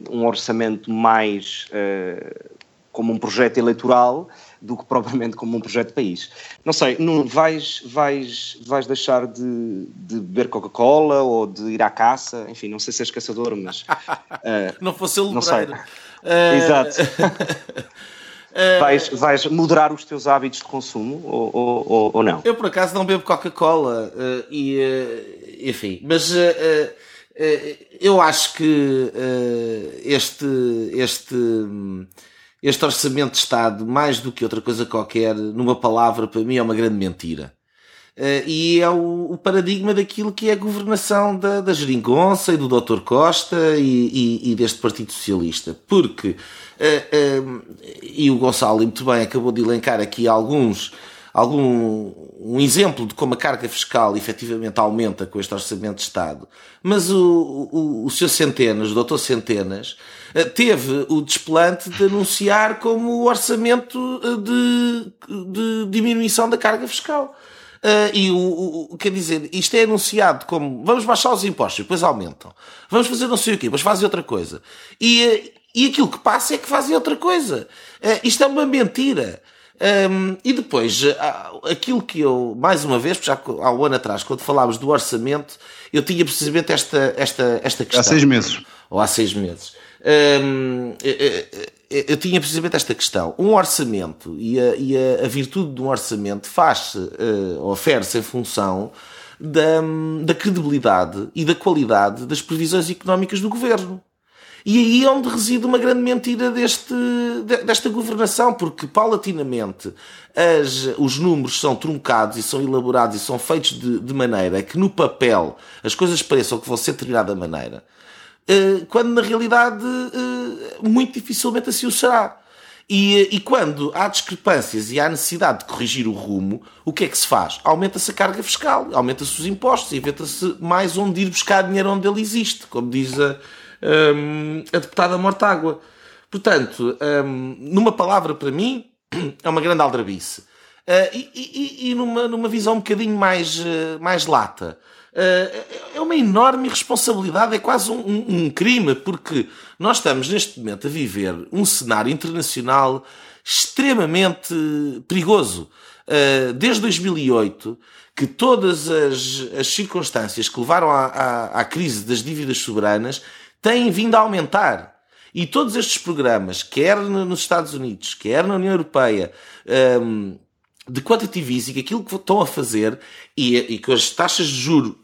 Um orçamento mais uh, como um projeto eleitoral do que propriamente como um projeto de país. Não sei, não, vais, vais, vais deixar de, de beber Coca-Cola ou de ir à caça? Enfim, não sei se és caçador, mas... Uh, [laughs] não fosse ele Não sei. Uh... Exato. [laughs] Uh, vais, vais moderar os teus hábitos de consumo ou, ou, ou não? Eu, por acaso, não bebo Coca-Cola uh, e, uh, enfim, mas eu acho que este, este, este orçamento de Estado, mais do que outra coisa qualquer, numa palavra, para mim é uma grande mentira. Uh, e é o, o, paradigma daquilo que é a governação da, da Geringonça e do Dr. Costa e, e, e deste Partido Socialista. Porque, uh, uh, e o Gonçalo muito bem acabou de elencar aqui alguns, algum um exemplo de como a carga fiscal efetivamente aumenta com este Orçamento de Estado, mas o, o, o Sr. Centenas, o doutor Centenas, eh, teve o desplante de anunciar como o orçamento de, de diminuição da carga fiscal. Uh, e o, o, quer dizer, isto é anunciado como vamos baixar os impostos, depois aumentam. Vamos fazer não sei o quê, depois fazem outra coisa. E, e aquilo que passa é que fazem outra coisa. Uh, isto é uma mentira. Um, e depois, uh, aquilo que eu, mais uma vez, já há um ano atrás, quando falámos do orçamento, eu tinha precisamente esta, esta, esta questão. Há seis meses. Ou há seis meses. Um, eu tinha precisamente esta questão. Um orçamento e a, e a, a virtude de um orçamento faz-se, uh, oferece em função da, da credibilidade e da qualidade das previsões económicas do governo. E aí é onde reside uma grande mentira deste, desta governação, porque paulatinamente as, os números são truncados e são elaborados e são feitos de, de maneira que no papel as coisas pareçam que vão ser de determinada maneira. Eh, quando na realidade eh, muito dificilmente assim o será. E, e, quando há discrepâncias e há necessidade de corrigir o rumo, o que é que se faz? Aumenta-se a carga fiscal, aumenta-se os impostos, inventa-se mais onde ir buscar dinheiro onde ele existe, como diz a, um, a deputada Mortágua. Portanto, um, numa palavra para mim, [clears throat] é uma grande aldrabice. Uh, e, e, e numa, numa visão um bocadinho mais, uh, mais lata. Eh, é uma enorme responsabilidade, é quase um, um, um, crime, porque nós estamos neste momento a viver um cenário internacional extremamente perigoso. Eh, desde 2008, que todas as, as circunstâncias que levaram à, à, à crise das dívidas soberanas têm vindo a aumentar. E todos estes programas, quer nos Estados Unidos, quer na União Europeia, ehm, de quantitative easing, aquilo que estão a fazer, e, e com as taxas de juro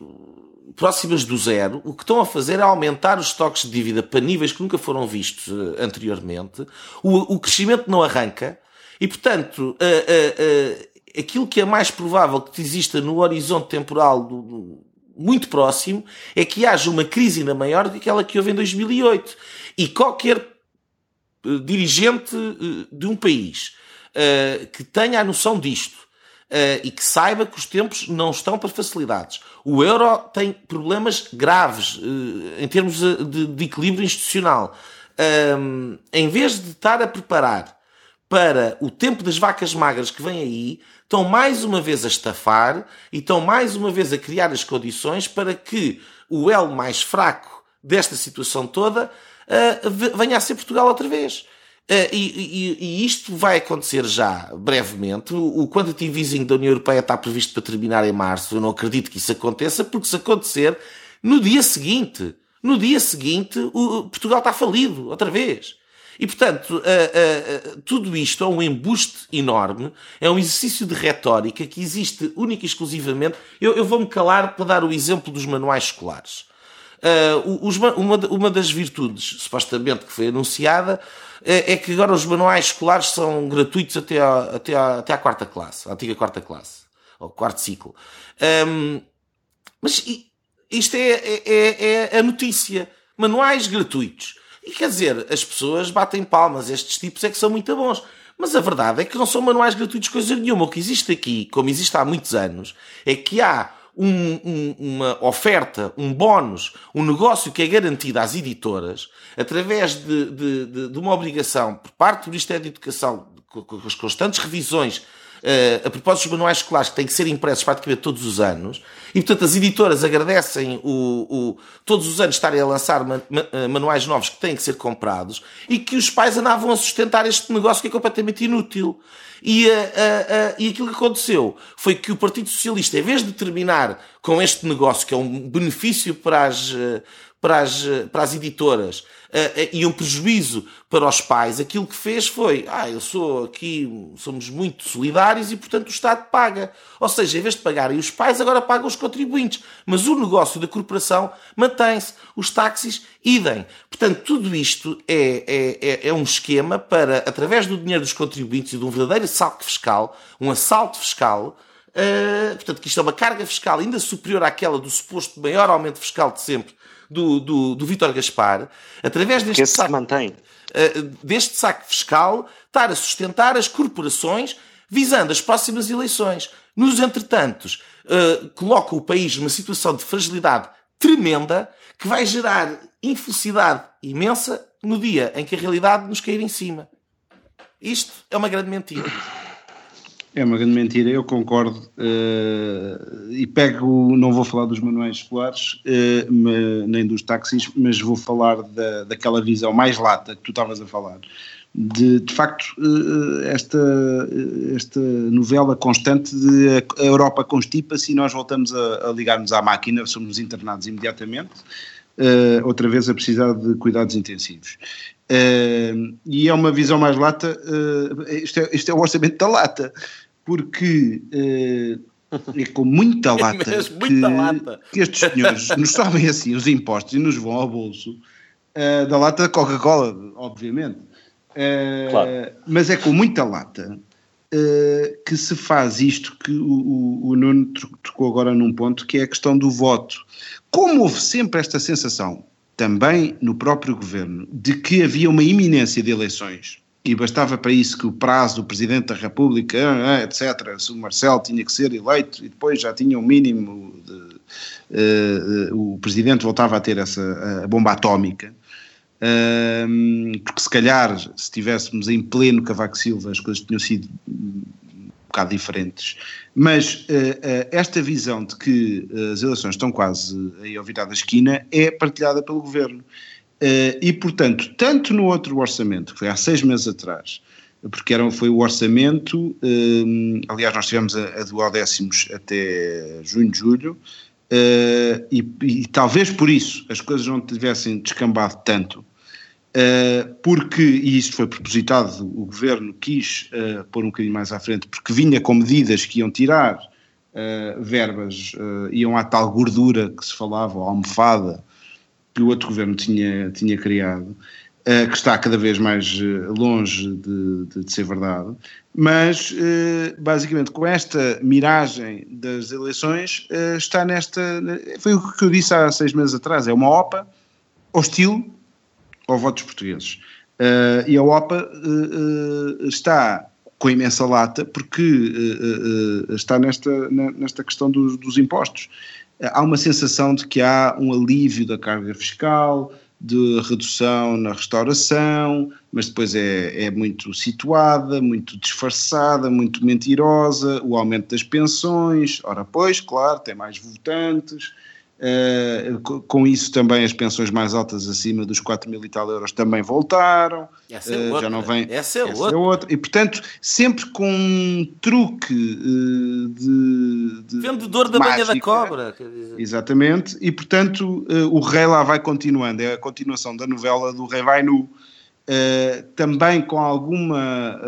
próximas do zero, o que estão a fazer é aumentar os estoques de dívida para níveis que nunca foram vistos uh, anteriormente. O, o, crescimento não arranca e, portanto, uh, uh, aquilo que é mais provável que exista no horizonte temporal do, do, muito próximo é que haja uma crise ainda maior do que aquela que houve em 2008. E qualquer dirigente de um país uh, que tenha a noção disto uh, e que saiba que os tempos não estão para facilidades. O euro tem problemas graves uh, em termos de, de equilíbrio institucional. Um, em vez de estar a preparar para o tempo das vacas magras que vem aí, estão mais uma vez a estafar e estão mais uma vez a criar as condições para que o elo mais fraco desta situação toda uh, venha a ser Portugal outra vez. Uh, e, e, e, isto vai acontecer já brevemente. O, quantitative easing da União Europeia está previsto para terminar em março. Eu não acredito que isso aconteça, porque se acontecer, no dia seguinte, no dia seguinte, o, Portugal está falido, outra vez. E, portanto, uh, uh, tudo isto é um embuste enorme, é um exercício de retórica que existe única e exclusivamente. Eu, eu vou-me calar para dar o exemplo dos manuais escolares. Os, uma, uma das virtudes, supostamente, que foi anunciada é, é que agora os manuais escolares são gratuitos até à, até à, até à quarta classe, a antiga quarta classe, ou quarto ciclo. Um, mas isto é, é, é, é a notícia. Manuais gratuitos. E quer dizer, as pessoas batem palmas, estes tipos é que são muito bons. Mas a verdade é que não são manuais gratuitos coisa nenhuma. O que existe aqui, como existe há muitos anos, é que há um, um, uma oferta, um bónus, um negócio que é garantido às editoras, através de, de, de, de uma obrigação por parte do Ministério da Educação, com, com as constantes revisões Uh, a propósito dos manuais escolares que têm que ser impressos praticamente todos os anos, e portanto as editoras agradecem o, o todos os anos estarem a lançar man, man, eh, manuais novos que têm que ser comprados, e que os pais andavam a sustentar este negócio que é completamente inútil. E, uh, uh, uh, e aquilo que aconteceu foi que o Partido Socialista, em vez de terminar com este negócio, que é um benefício para as, para as, para as editoras uh, e um prejuízo para os pais, aquilo que fez foi, ah, eu sou aqui, somos muito solidários e portanto o Estado paga. Ou seja, em vez de pagarem os pais, agora pagam os contribuintes. Mas o negócio da corporação mantém-se. Os táxis, idem. Portanto, tudo isto é, é, é, é um esquema para, através do dinheiro dos contribuintes e de um verdadeiro assalto fiscal, um assalto fiscal, Uh, portanto, que isto é uma carga fiscal ainda superior àquela do suposto maior aumento fiscal de sempre do, do, do Vítor Gaspar, através deste saco, mantém. Uh, deste saco fiscal, estar a sustentar as corporações visando as próximas eleições. Nos entretantos, uh, coloca o país numa situação de fragilidade tremenda que vai gerar infelicidade imensa no dia em que a realidade nos cair em cima. Isto é uma grande mentira. É uma grande mentira, eu concordo. Uh, e pego, não vou falar dos manuais escolares, uh, nem dos táxis, mas vou falar da, daquela visão mais lata que tu estavas a falar. De, de facto, uh, esta, esta novela constante de a Europa constipa-se e nós voltamos a, a ligar-nos à máquina, somos internados imediatamente, outra vez a precisar de cuidados intensivos. Uh, e é uma visão mais lata, uh, isto, é, isto, é, o orçamento da lata, porque uh, é com muita [laughs] é lata, é muita que, lata. que, estes senhores nos sobem assim os impostos e nos vão ao bolso da lata Coca-Cola, obviamente. Claro. Mas é com muita lata que se faz isto que o, o, o Nuno tocou agora num ponto, que é a questão do voto. Como houve sempre esta sensação, também no próprio governo de que havia uma iminência de eleições e bastava para isso que o prazo do Presidente da República, eh, etc., se o Marcelo tinha que ser eleito e depois já tinha um mínimo de, uh, uh, o Presidente voltava a ter essa bomba atómica, porque se calhar se estivéssemos em pleno Cavaco Silva as coisas tinham sido bocado diferentes. Mas uh, uh, esta visão de que uh, as eleições estão quase aí ao virar da esquina é partilhada pelo governo. e, portanto, tanto no outro orçamento, que foi há seis meses atrás, porque era, foi o orçamento, aliás, nós tivemos a, a duodécimos até junho, julho, e, e talvez por isso as coisas não tivessem descambado tanto, porque, e isto foi propositado, o governo quis uh, pôr um bocadinho mais à frente, porque vinha com medidas que iam tirar uh, verbas, iam à tal gordura que se falava, ou almofada, que o outro governo tinha, tinha criado, que está cada vez mais longe de, de, de, ser verdade, mas basicamente com esta miragem das eleições está nesta, foi o que eu disse há seis meses atrás, é uma OPA hostil ao votos portugueses. Uh, e a OPA uh, uh, está com imensa lata porque está nesta, nesta questão dos, dos impostos. há uma sensação de que há um alívio da carga fiscal, de redução na restauração, mas depois é, é muito situada, muito disfarçada, muito mentirosa, o aumento das pensões, ora pois, claro, tem mais votantes, Uh, com isso também as pensões mais altas acima dos 4 mil e tal euros também voltaram. Essa é uh, outra. Já não vem, essa é, essa outra. é outra. E portanto, sempre com um truque uh, de, de, Vendedor da mágica, banha da cobra. Exatamente. E portanto, o rei lá vai continuando. É a continuação da novela do rei vai nu. também com alguma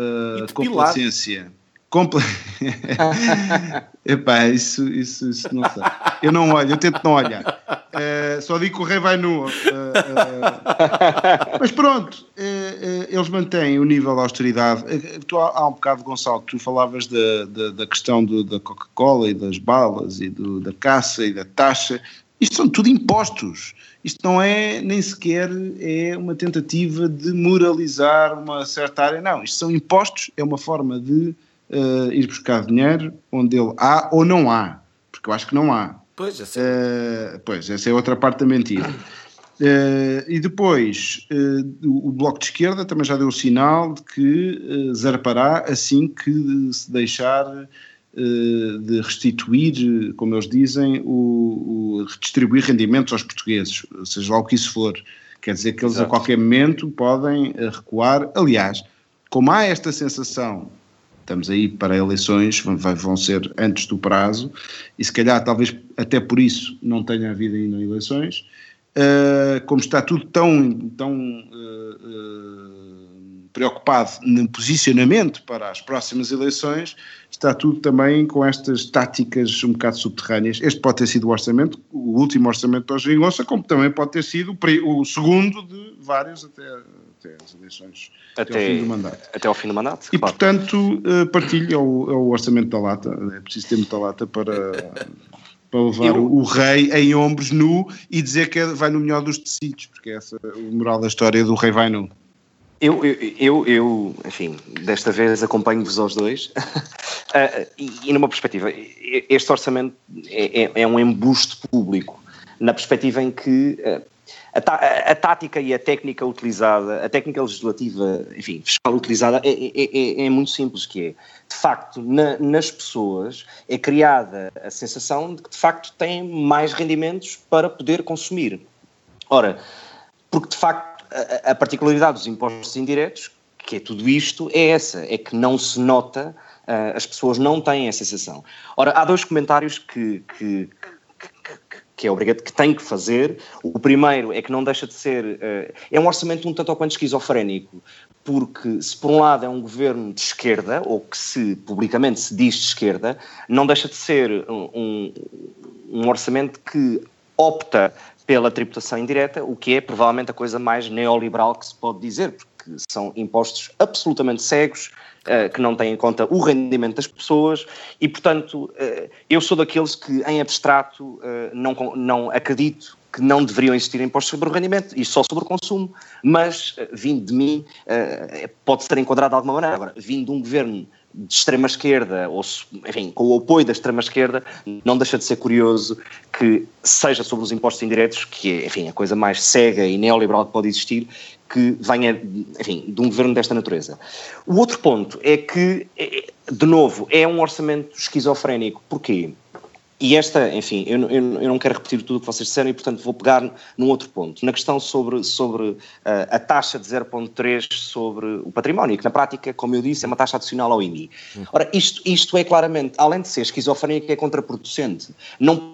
complacência. Compl [laughs] Epá, isso, isso, isso não sei. Eu não olho, eu tento não olhar. Uh, só digo que o rei vai nu. Uh, uh, mas pronto, eles mantêm o nível de austeridade. Tu, há um bocado, Gonçalo, tu falavas da, da, da questão do, da Coca-Cola e das balas e do, da caça e da taxa. Isto são tudo impostos. Isto não é nem sequer é uma tentativa de moralizar uma certa área. Não, isto são impostos, é uma forma de uh, ir buscar dinheiro onde ele há ou não há, porque eu acho que não há. Pois, essa é, uh, pois, essa é outra parte da mentira. Uh, e depois, o Bloco de Esquerda também já deu o sinal de que zarpará assim que se deixar de restituir, como eles dizem, o, o redistribuir rendimentos aos portugueses, seja lá o que isso for. Quer dizer que eles Exato. a qualquer momento podem recuar. Aliás, como há esta sensação estamos aí para eleições, vão ser antes do prazo, e se calhar talvez até por isso não tenha havido ainda eleições, uh, como está tudo tão, tão uh, preocupado no posicionamento para as próximas eleições, está tudo também com estas táticas um bocado subterrâneas. Este pode ter sido o orçamento, o último orçamento da Geringonça, como também pode ter sido o, o segundo de vários até até as eleições, até, até, ao fim do mandato. Até ao fim do mandato. E, claro. portanto, eh, partilho é o, é orçamento da lata. É preciso ter muita lata para, [laughs] para levar Eu... o, rei em ombros nu e dizer que é, vai no melhor dos tecidos, porque é essa o moral da história do rei vai nu. Eu, eu, eu, enfim, desta vez acompanho-vos aos dois uh, [laughs] e, e, numa perspectiva, este orçamento é, é, é, um embuste público, na perspectiva em que uh, a, a, tática e a técnica utilizada, a técnica legislativa, enfim, fiscal utilizada é, é, é, é muito simples, que é, de facto, na, nas pessoas é criada a sensação de que, de facto, têm mais rendimentos para poder consumir. Ora, porque, de facto, a, a particularidade dos impostos indiretos, que é tudo isto, é essa, é que não se nota, uh, as pessoas não têm essa sensação. Ora, há dois comentários que, que, que é obrigado, que tem que fazer. O primeiro é que não deixa de ser. Uh, é um orçamento um tanto ou quanto esquizofrénico, porque se por um lado é um governo de esquerda, ou que se publicamente se diz de esquerda, não deixa de ser um, um orçamento que opta pela tributação indireta, o que é provavelmente a coisa mais neoliberal que se pode dizer, porque são impostos absolutamente cegos, que não têm em conta o rendimento das pessoas e, portanto, uh, eu sou daqueles que, em abstrato, uh, não, não acredito que não deveriam existir impostos sobre o rendimento e só sobre o consumo, mas vindo de mim pode ser enquadrado de alguma maneira. Agora, vindo de um governo de extrema esquerda, ou enfim, com o apoio da extrema esquerda, não deixa de ser curioso que seja sobre os impostos indiretos, que é, enfim, a coisa mais cega e neoliberal que pode existir, que venha, enfim, de um governo desta natureza. O outro ponto é que, é, de novo, é um orçamento esquizofrénico. Porquê? E esta, enfim, eu, eu, eu, não quero repetir tudo o que vocês disseram e, portanto, vou pegar num outro ponto. Na questão sobre, sobre uh, a taxa de 0,3 sobre o património, que na prática, como eu disse, é uma taxa adicional ao IMI. Ora, isto, isto é claramente, além de ser esquizofrénico, é contraproducente. Não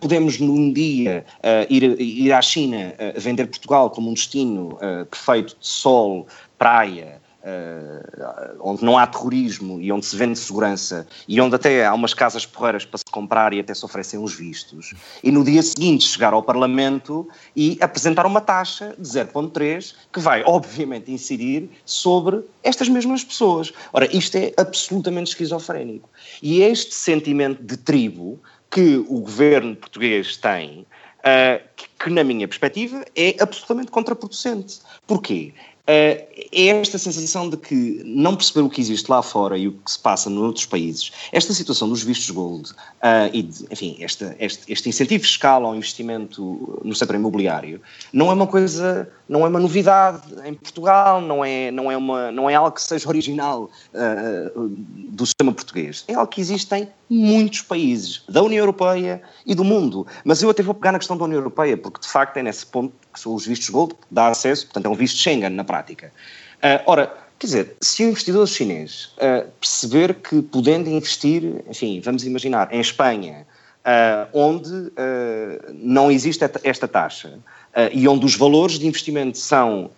podemos num dia uh, ir, ir à China uh, vender Portugal como um destino uh, perfeito de sol, praia, onde não há terrorismo e onde se vende segurança e onde até há umas casas porreiras para se comprar e até se oferecem uns vistos, e no dia seguinte chegar ao Parlamento e apresentar uma taxa de 0,3 que vai, [laughs] obviamente, incidir sobre estas mesmas pessoas. Ora, isto é absolutamente esquizofrénico. E este sentimento de tribo que o governo português tem, uh, que, que, na minha perspectiva, é absolutamente contraproducente. Porquê? Uh, é esta sensação de que não perceber o que existe lá fora e o que se passa noutros países, esta situação dos vistos gold uh, e, de, enfim, este, este, incentivo fiscal ao investimento no setor imobiliário não é uma coisa, não é uma novidade em Portugal, não é, não é, uma, não é algo que seja original uh, do sistema português. É algo que existe em muitos países da União Europeia e do mundo. Mas eu até vou pegar na questão da União Europeia, porque de facto é nesse ponto que são os vistos gold, dá acesso, portanto é um visto Schengen na prática. Uh, ora, quer dizer, se o investidor chinês uh, perceber que podendo investir, enfim, vamos imaginar, em Espanha, uh, onde não existe esta taxa e onde os valores de investimento são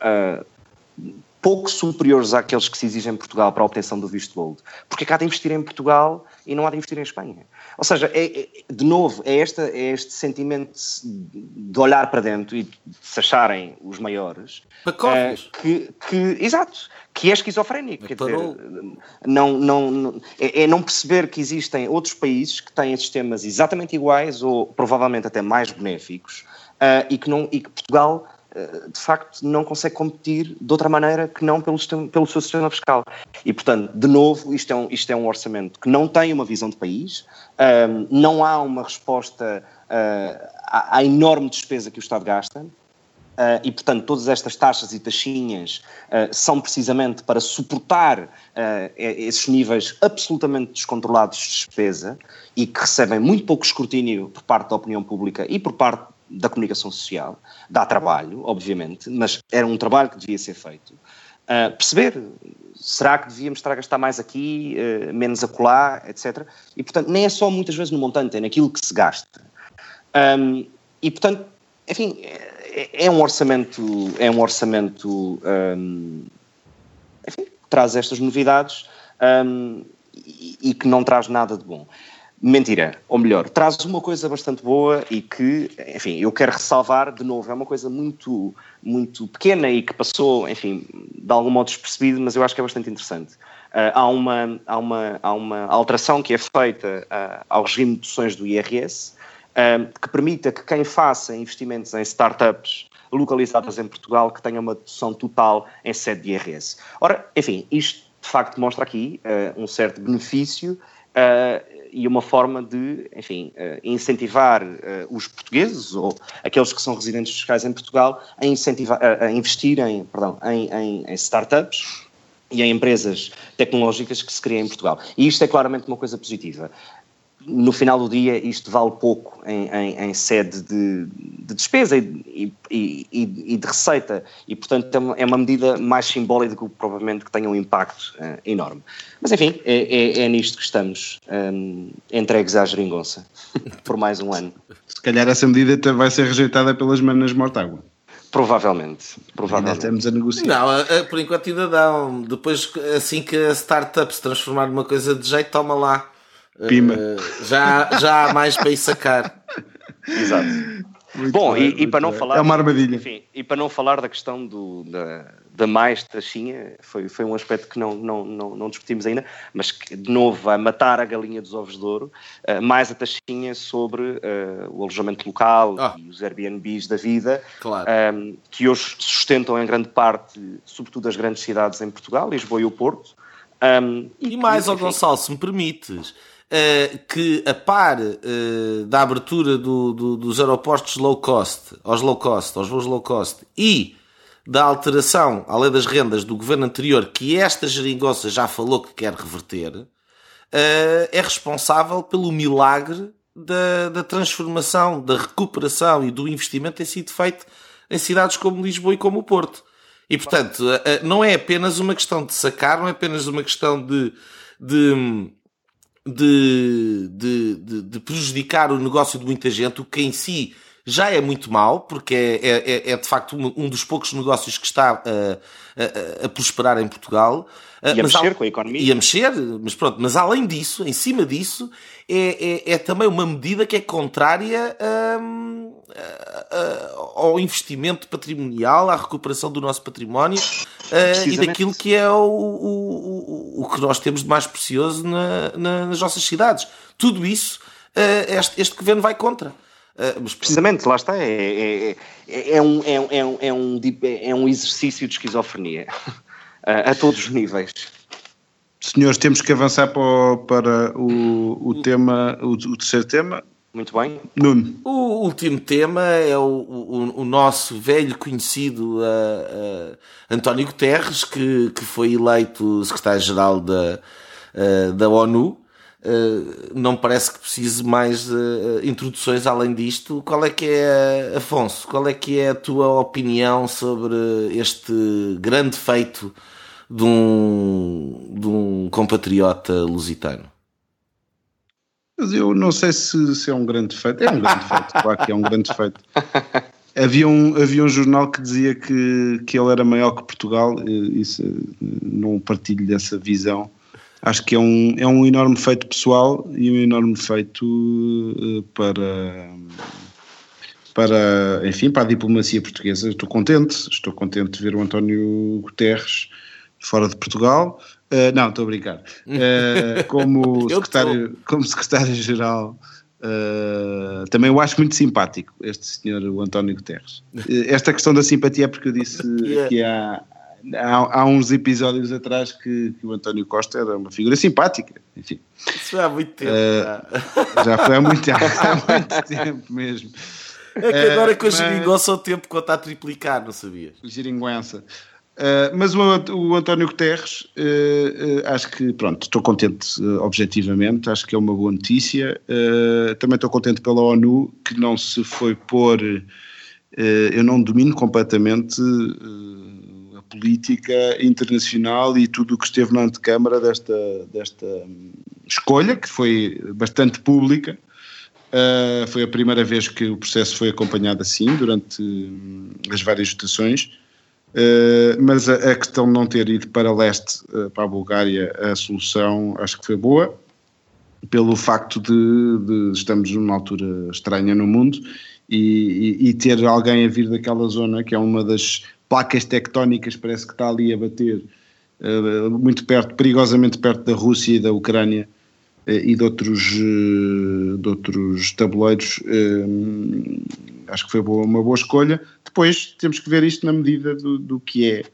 pouco superiores àqueles que se exigem em Portugal para a obtenção do visto gold, porque é que há de investir em Portugal e não há de investir em Espanha? Ou seja, é, é, de novo, é, esta, é este sentimento de olhar para dentro e de se acharem os maiores. Pacotes. Uh, que, que, exato, que é esquizofrénico. Quer dizer, não, não, não, é, é não perceber que existem outros países que têm sistemas exatamente iguais ou provavelmente até mais benéficos uh, e, que não, e que Portugal eh, de facto não consegue competir de outra maneira que não pelo, sistema, pelo seu sistema fiscal. E, portanto, de novo, isto é um, isto é um orçamento que não tem uma visão de país, um, ehm, não há uma resposta uh, à, à, enorme despesa que o Estado gasta. Uh, e, portanto, todas estas taxas e taxinhas uh, são precisamente para suportar esses níveis absolutamente descontrolados de despesa e que recebem muito pouco escrutínio por parte da opinião pública e por parte da comunicação social, dá trabalho, obviamente, mas era um trabalho que devia ser feito. Uh, perceber, será que devíamos estar a gastar mais aqui, uh, menos acolá, etc. E, portanto, nem é só muitas vezes no montante, é naquilo que se gasta. Um, e, portanto, enfim, é, é, um orçamento, é um orçamento, um, enfim, que traz estas novidades um, e, e que não traz nada de bom. Mentira, ou melhor, traz uma coisa bastante boa e que, enfim, eu quero ressalvar de novo, é uma coisa muito, muito pequena e que passou, enfim, de algum modo despercebido, mas eu acho que é bastante interessante. Uh, há, uma, há, uma, há uma alteração que é feita uh, ao regime de deduções do IRS uh, que permita que quem faça investimentos em startups localizadas em Portugal que tenham uma dedução total em sede de IRS. Ora, enfim, isto de facto mostra aqui um certo benefício uh, e uma forma de, enfim, uh, incentivar os portugueses ou aqueles que são residentes fiscais em Portugal a, incentivar, a investirem perdão, em, em, em startups e em empresas tecnológicas que se criam em Portugal. E isto é claramente uma coisa positiva no final do dia isto vale pouco em, em, em sede de, de despesa e, e, e, e, de receita e portanto é uma medida mais simbólica do que provavelmente que tenha um impacto uh, enorme. Mas enfim, é, é, é, nisto que estamos um, entregues à geringonça [laughs] por mais um ano. Se calhar essa medida vai ser rejeitada pelas manas Mortágua. Provavelmente, provavelmente. Ainda estamos a negociar. Não, por enquanto ainda dão. Depois, assim que a startup se transformar numa coisa de jeito, toma lá Pima. Uh, já, já há mais para ir sacar. Exato. Muito Bom, bem, e, e, para não bem. falar. É uma armadilha. Enfim, e para não falar da questão do, da, da mais taxinha, foi, foi um aspecto que não, não, não, não discutimos ainda, mas que, de novo, vai matar a galinha dos ovos de ouro, uh, mais a taxinha sobre uh, o alojamento local oh. e os Airbnbs da vida, claro. um, ehm, que hoje sustentam em grande parte, sobretudo, as grandes cidades em Portugal, Lisboa e o Porto. Um, ehm, e, e mais, ao Gonçalo, se me permites que a par uh, da abertura do, do, dos aeroportos low cost, aos low cost, aos voos low cost, e da alteração à lei das rendas do governo anterior, que esta geringonça já falou que quer reverter, uh, é responsável pelo milagre da, da transformação, da recuperação e do investimento ter sido feito em cidades como Lisboa e como o Porto. E, portanto, não é apenas uma questão de sacar, não é apenas uma questão de, de de, de, de, de, prejudicar o negócio de muita gente, o que em si já é muito mau, porque é, é, é, é de facto um, dos poucos negócios que está a, a, a prosperar em Portugal. E a mexer com a economia. E a mexer, mas pronto, mas além disso, em cima disso, é, é, é também uma medida que é contrária hum, ao investimento patrimonial, à recuperação do nosso património uh, e daquilo que é o, o, o, que nós temos de mais precioso na, na, nas nossas cidades. Tudo isso, uh, este, este governo vai contra. Uh, mas, Precisamente, lá está, é, é, é, é, um, é, um, é, um, é um exercício de esquizofrenia a todos os níveis. Senhores, temos que avançar para o, para o, o tema, o, o terceiro tema, muito bem. Nuno. O último tema é o, o, o nosso velho conhecido uh, uh, António Guterres, que, que foi eleito secretário-geral da, uh, da ONU. não parece que precise mais introduções além disto. Qual é que é, Afonso, qual é que é a tua opinião sobre este grande feito de um, de um compatriota lusitano? Mas eu não sei se, se, é um grande feito. É um grande feito, [laughs] claro que é um grande feito. Havia um, havia um jornal que dizia que, que ele era maior que Portugal, isso, não partilho dessa visão. Acho que é um, é um enorme feito pessoal e um enorme feito uh, para, para, enfim, para a diplomacia portuguesa. Estou contente, estou contente de ver o António Guterres fora de Portugal. Uh, não, estou a brincar. Uh, como [laughs] secretário, como secretário-geral, uh, também eu acho muito simpático este senhor, o António Guterres. esta questão da simpatia é porque eu disse [laughs] que há, há, há, uns episódios atrás que, que, o António Costa era uma figura simpática. Enfim. Isso foi há muito tempo. [laughs] já foi há muito, há muito tempo mesmo. É que agora com a mas... geringonça o tempo conta a triplicar, não sabias? Geringonça. Uh, mas o, o, António Guterres, uh, uh, acho que, pronto, estou contente objetivamente, acho que é uma boa notícia. também estou contente pela ONU, que não se foi pôr, eu não domino completamente a política internacional e tudo o que esteve na antecâmara desta, desta um, escolha, que foi bastante pública. foi a primeira vez que o processo foi acompanhado assim, durante um, as várias votações. Uh, mas a, a, questão de não ter ido para leste, uh, para a Bulgária, a solução acho que foi boa, pelo facto de, de estamos numa altura estranha no mundo e, e, e, ter alguém a vir daquela zona que é uma das placas tectónicas, parece que está ali a bater uh, muito perto, perigosamente perto da Rússia e da Ucrânia, e de outros, de outros tabuleiros, acho que foi uma boa escolha. Depois temos que ver isto na medida do, do que é.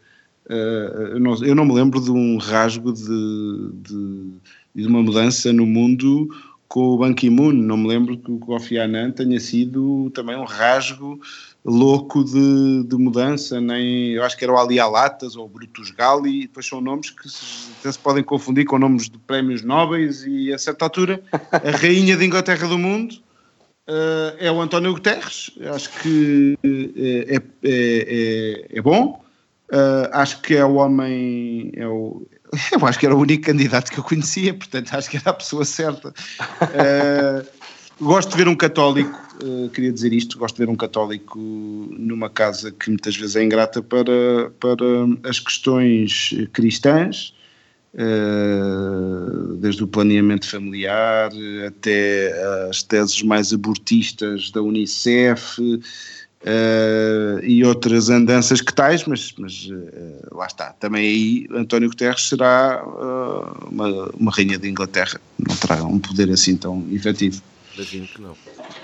Eu não, eu não, me lembro de um rasgo de, de, de uma mudança no mundo com o Ban Ki-moon. Não me lembro que o Kofi Annan tenha sido também um rasgo louco de, de mudança, nem eu acho que era o Ali Alatas ou o Brutus Gali, depois são nomes que se, se podem confundir com nomes de prémios nobres e a certa altura a rainha de Inglaterra do mundo uh, é o António Guterres, acho que é, é, é, é bom, uh, acho que é o homem, é o, [laughs] eu acho que era o único candidato que eu conhecia, portanto acho que era a pessoa certa. Uh, Gosto de ver um católico, uh, queria dizer isto, gosto de ver um católico numa casa que muitas vezes é ingrata para, para as questões cristãs, desde o planeamento familiar até as teses mais abortistas da Unicef uh, e outras andanças que tais, mas, mas lá está. Também aí António Guterres será uma, uma rainha de Inglaterra, não terá um poder assim tão efetivo. Imagino que não.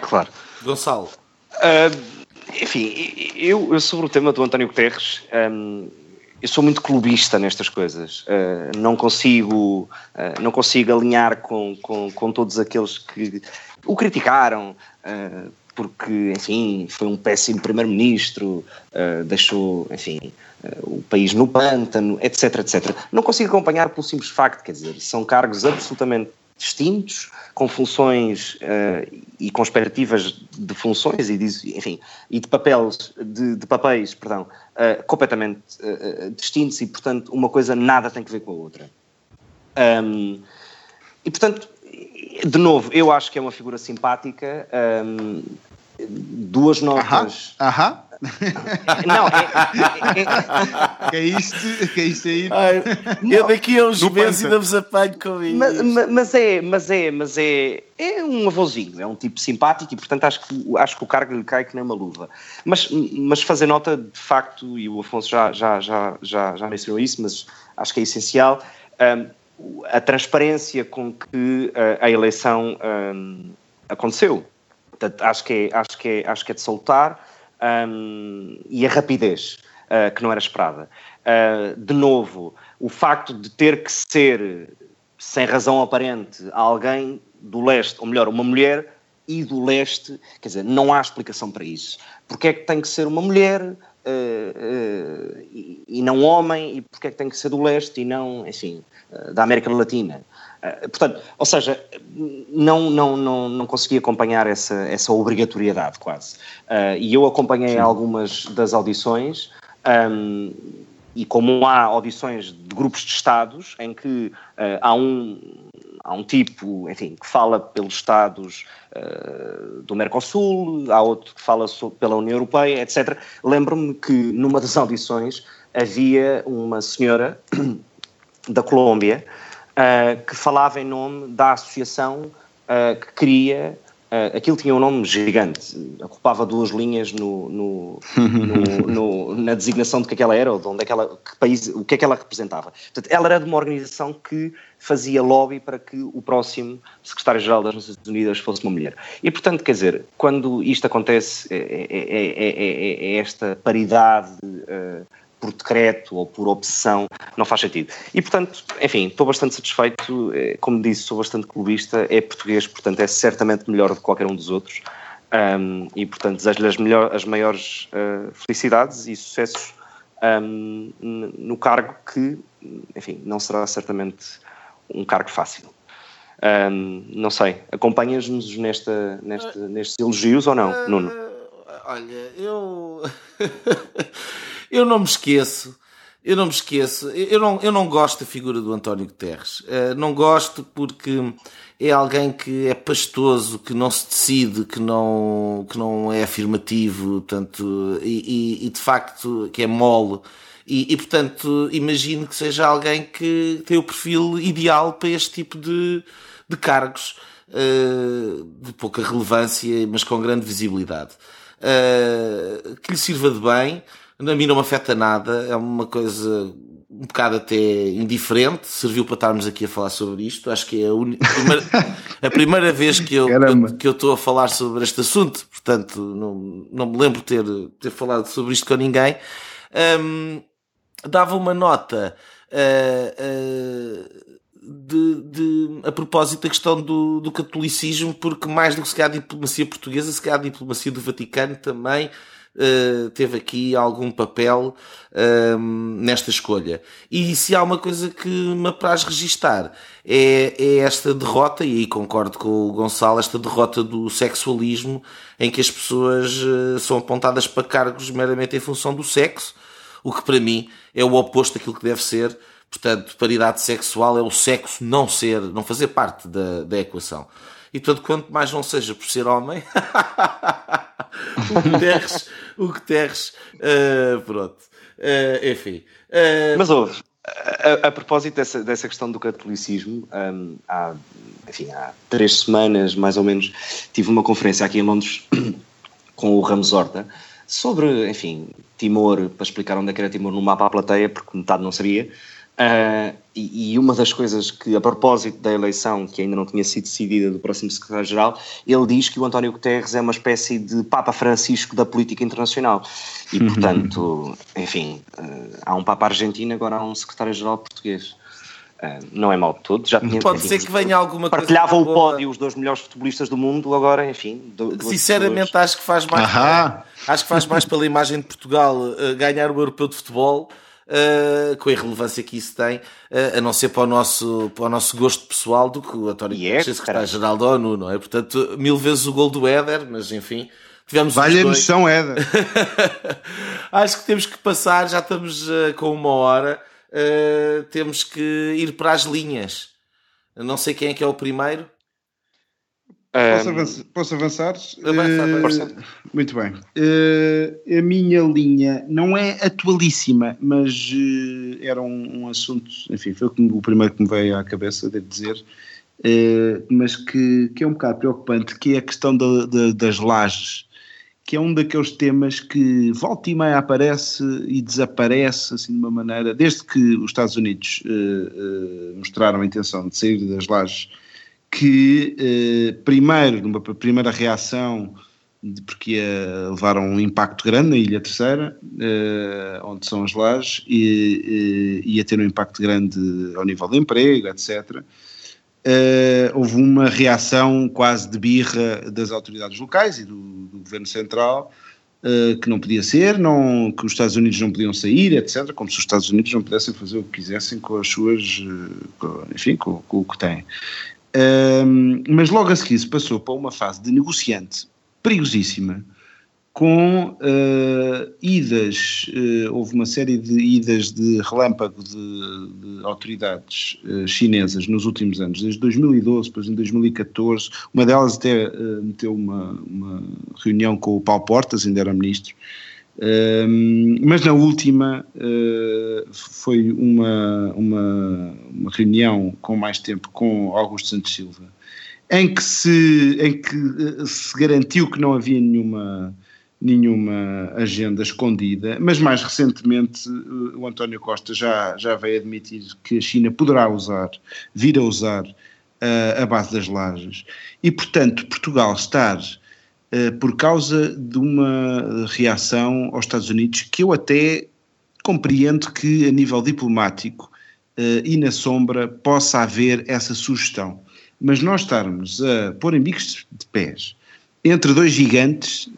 Claro. Gonçalo. Uh, enfim, eu, eu, sobre o tema do António Guterres, um, eu sou muito clubista nestas coisas. Uh, não consigo uh, não consigo alinhar com, com, com, todos aqueles que o criticaram, uh, porque, enfim, foi um péssimo primeiro-ministro, deixou, enfim, o país no pântano, etc, etc. Não consigo acompanhar pelo simples facto, quer dizer, são cargos absolutamente distintos, com funções uh, e com expectativas de funções e de, enfim, e de papéis, de, de papéis perdão, uh, completamente uh, distintos e, portanto, uma coisa nada tem que ver com a outra. Um, e, portanto, de novo, eu acho que é uma figura simpática. Um, duas notas. Aham. Não, é, é, é, isto, que é isto aí. Ai, eu daqui a uns meses ainda vos apanho com isso. Mas, mas, é, mas é, mas é, é um avôzinho, é um tipo simpático e portanto acho que, acho que o cargo lhe cai que nem uma luva. Mas, mas fazer nota de facto, e o Afonso já, já, já, já, já mencionou isso, mas acho que é essencial, um, a transparência com que a, a eleição um, aconteceu. Portanto, acho que é, acho que é, acho que é de soltar um, e a rapidez uh, que não era esperada. Uh, de novo, o facto de ter que ser, sem razão aparente, alguém do leste, ou melhor, uma mulher e do leste, quer dizer, não há explicação para isso. Porque é que tem que ser uma mulher uh, uh, e, e, não homem, e porque é que tem que ser do leste e não, enfim, uh, da América Latina? Portanto, ou seja, não, não, não, não consegui acompanhar essa, essa obrigatoriedade quase. E eu acompanhei Sim. algumas das audições um, e como há audições de grupos de Estados em que uh, há um há um tipo, enfim, que fala pelos Estados uh, do Mercosul, há outro que fala pela União Europeia, etc. Lembro-me que numa das [laughs] audições havia uma senhora [coughs] da Colômbia uh, que falava em nome da associação que queria. Uh, aquilo tinha um nome gigante, ocupava duas linhas no, no, no, na designação de que aquela era, ou de onde é que ela, que país, o que é que ela representava. Portanto, ela era de uma organização que fazia lobby para que o próximo secretário-geral das Nações Unidas fosse uma mulher. E, portanto, quer dizer, quando isto acontece, é, é, é, é esta paridade uh, por decreto ou por opção, não faz sentido. E, portanto, enfim, estou bastante satisfeito. Eh, como disse, sou bastante clubista, é português, portanto, é certamente melhor do que qualquer um dos outros. Um, e, portanto, desejo-lhe as, melhor, as maiores uh, felicidades e sucessos um, no cargo que, enfim, não será certamente um cargo fácil. Um, não sei, acompanhas-nos nesta, nesta, nestes elogios ou não, uh, Nuno? Olha, eu. [laughs] [laughs] Eu não me esqueço, eu não me esqueço, eu não, eu não gosto da figura do António Guterres. Uh, não gosto porque é alguém que é pastoso, que não se decide, que não, que não é afirmativo, tanto, e, e, e de facto que é mole. E, e, portanto, imagino que seja alguém que tem o perfil ideal para este tipo de, de cargos uh, de pouca relevância, mas com grande visibilidade. Uh, que lhe sirva de bem, a mim não me afeta nada, é uma coisa um bocado até indiferente, serviu para estarmos aqui a falar sobre isto. Acho que é a, un... primeira... a primeira, vez que eu, que eu estou a falar sobre este assunto, portanto, não, não me lembro ter, ter falado sobre isto com ninguém. Um, dava uma nota. Uh, uh, de, de, a propósito da questão do, do catolicismo, porque mais do que se calhar a diplomacia portuguesa, se calhar a diplomacia do Vaticano também uh, teve aqui algum papel uh, nesta escolha. E se há uma coisa que me apraz registar é, é esta derrota, e aí concordo com o Gonçalo, esta derrota do sexualismo, em que as pessoas uh, são apontadas para cargos meramente em função do sexo, o que para mim é o oposto daquilo que deve ser Portanto, paridade sexual é o sexo não ser, não fazer parte da, da equação. E portanto, quanto mais não seja por ser homem, [laughs] o que terres, [laughs] o que terres, uh, pronto. Uh, enfim. Uh... Mas houve, a, a, propósito dessa, dessa questão do catolicismo, um, há, enfim, há três semanas, mais ou menos, tive uma conferência aqui em Londres [coughs] com o Ramos Horta sobre, enfim, Timor, para explicar onde é que era Timor no mapa à plateia, porque metade não sabia. Uh, e, e, uma das coisas que, a propósito da eleição, que ainda não tinha sido decidida do próximo secretário-geral, ele diz que o António Guterres é uma espécie de Papa Francisco da política internacional. E, uhum. portanto, enfim, uh, há um Papa argentino, agora há um secretário-geral português. Uh, não é mal de todo. Já tinha, Pode enfim, ser que venha alguma coisa. Partilhavam o pódio os dois melhores futebolistas do mundo, agora, enfim. Sinceramente, acho que faz mais. Acho que faz mais pela imagem de Portugal ganhar o europeu de futebol uh, com a irrelevância que isso tem, uh, a não ser para o, nosso, para o nosso gosto pessoal do que o António yeah, é, secretário-geral da ONU, não é? Portanto, mil vezes o gol do Éder, mas enfim. Tivemos Valha-nos noção, Éder. [laughs] Acho que temos que passar, já estamos uh, com uma hora, temos que ir para as linhas. Não sei quem é que é o primeiro. Posso, avançar? Posso avançar? uh, muito bem. Uh, a minha linha não é atualíssima, mas uh, era um, um, assunto, enfim, foi o primeiro que me veio à cabeça, devo dizer, mas que, que, é um bocado preocupante, que é a questão da, da, das lajes, que é um daqueles temas que volta e meia aparece e desaparece, assim, de uma maneira, desde que os Estados Unidos mostraram a intenção de sair das lajes que eh, primeiro, numa primeira reação, porque ia levar a um impacto grande na Ilha Terceira, eh, onde são as lajes, e ia ter um impacto grande ao nível de emprego, etc. Eh, houve uma reação quase de birra das autoridades locais e do, do governo central, Uh, que não podia ser, não, que os Estados Unidos não podiam sair, etc., como se os Estados Unidos não pudessem fazer o que quisessem com as suas, uh, com, enfim, com, com, o que têm. Um, mas logo a seguir se passou para uma fase de negociante perigosíssima, com uh, idas, uh, houve uma série de idas de relâmpago de, de autoridades uh, chinesas nos últimos anos, desde 2012, depois em 2014, uma delas até meteu uma, uma reunião com o Paulo Portas, ainda era ministro, mas na última uh, foi uma, uma, uma, reunião com mais tempo com Augusto Santos Silva, em que se, em que eh, se garantiu que não havia nenhuma, nenhuma agenda escondida, mas mais recentemente o António Costa já, já veio admitir que a China poderá usar, vir a usar a base das lajes. E, portanto, Portugal estar por causa de uma reação aos Estados Unidos que eu até compreendo que a nível diplomático uh, e na sombra possa haver essa sugestão. Mas nós estarmos a pôr em bicos de pés entre dois gigantes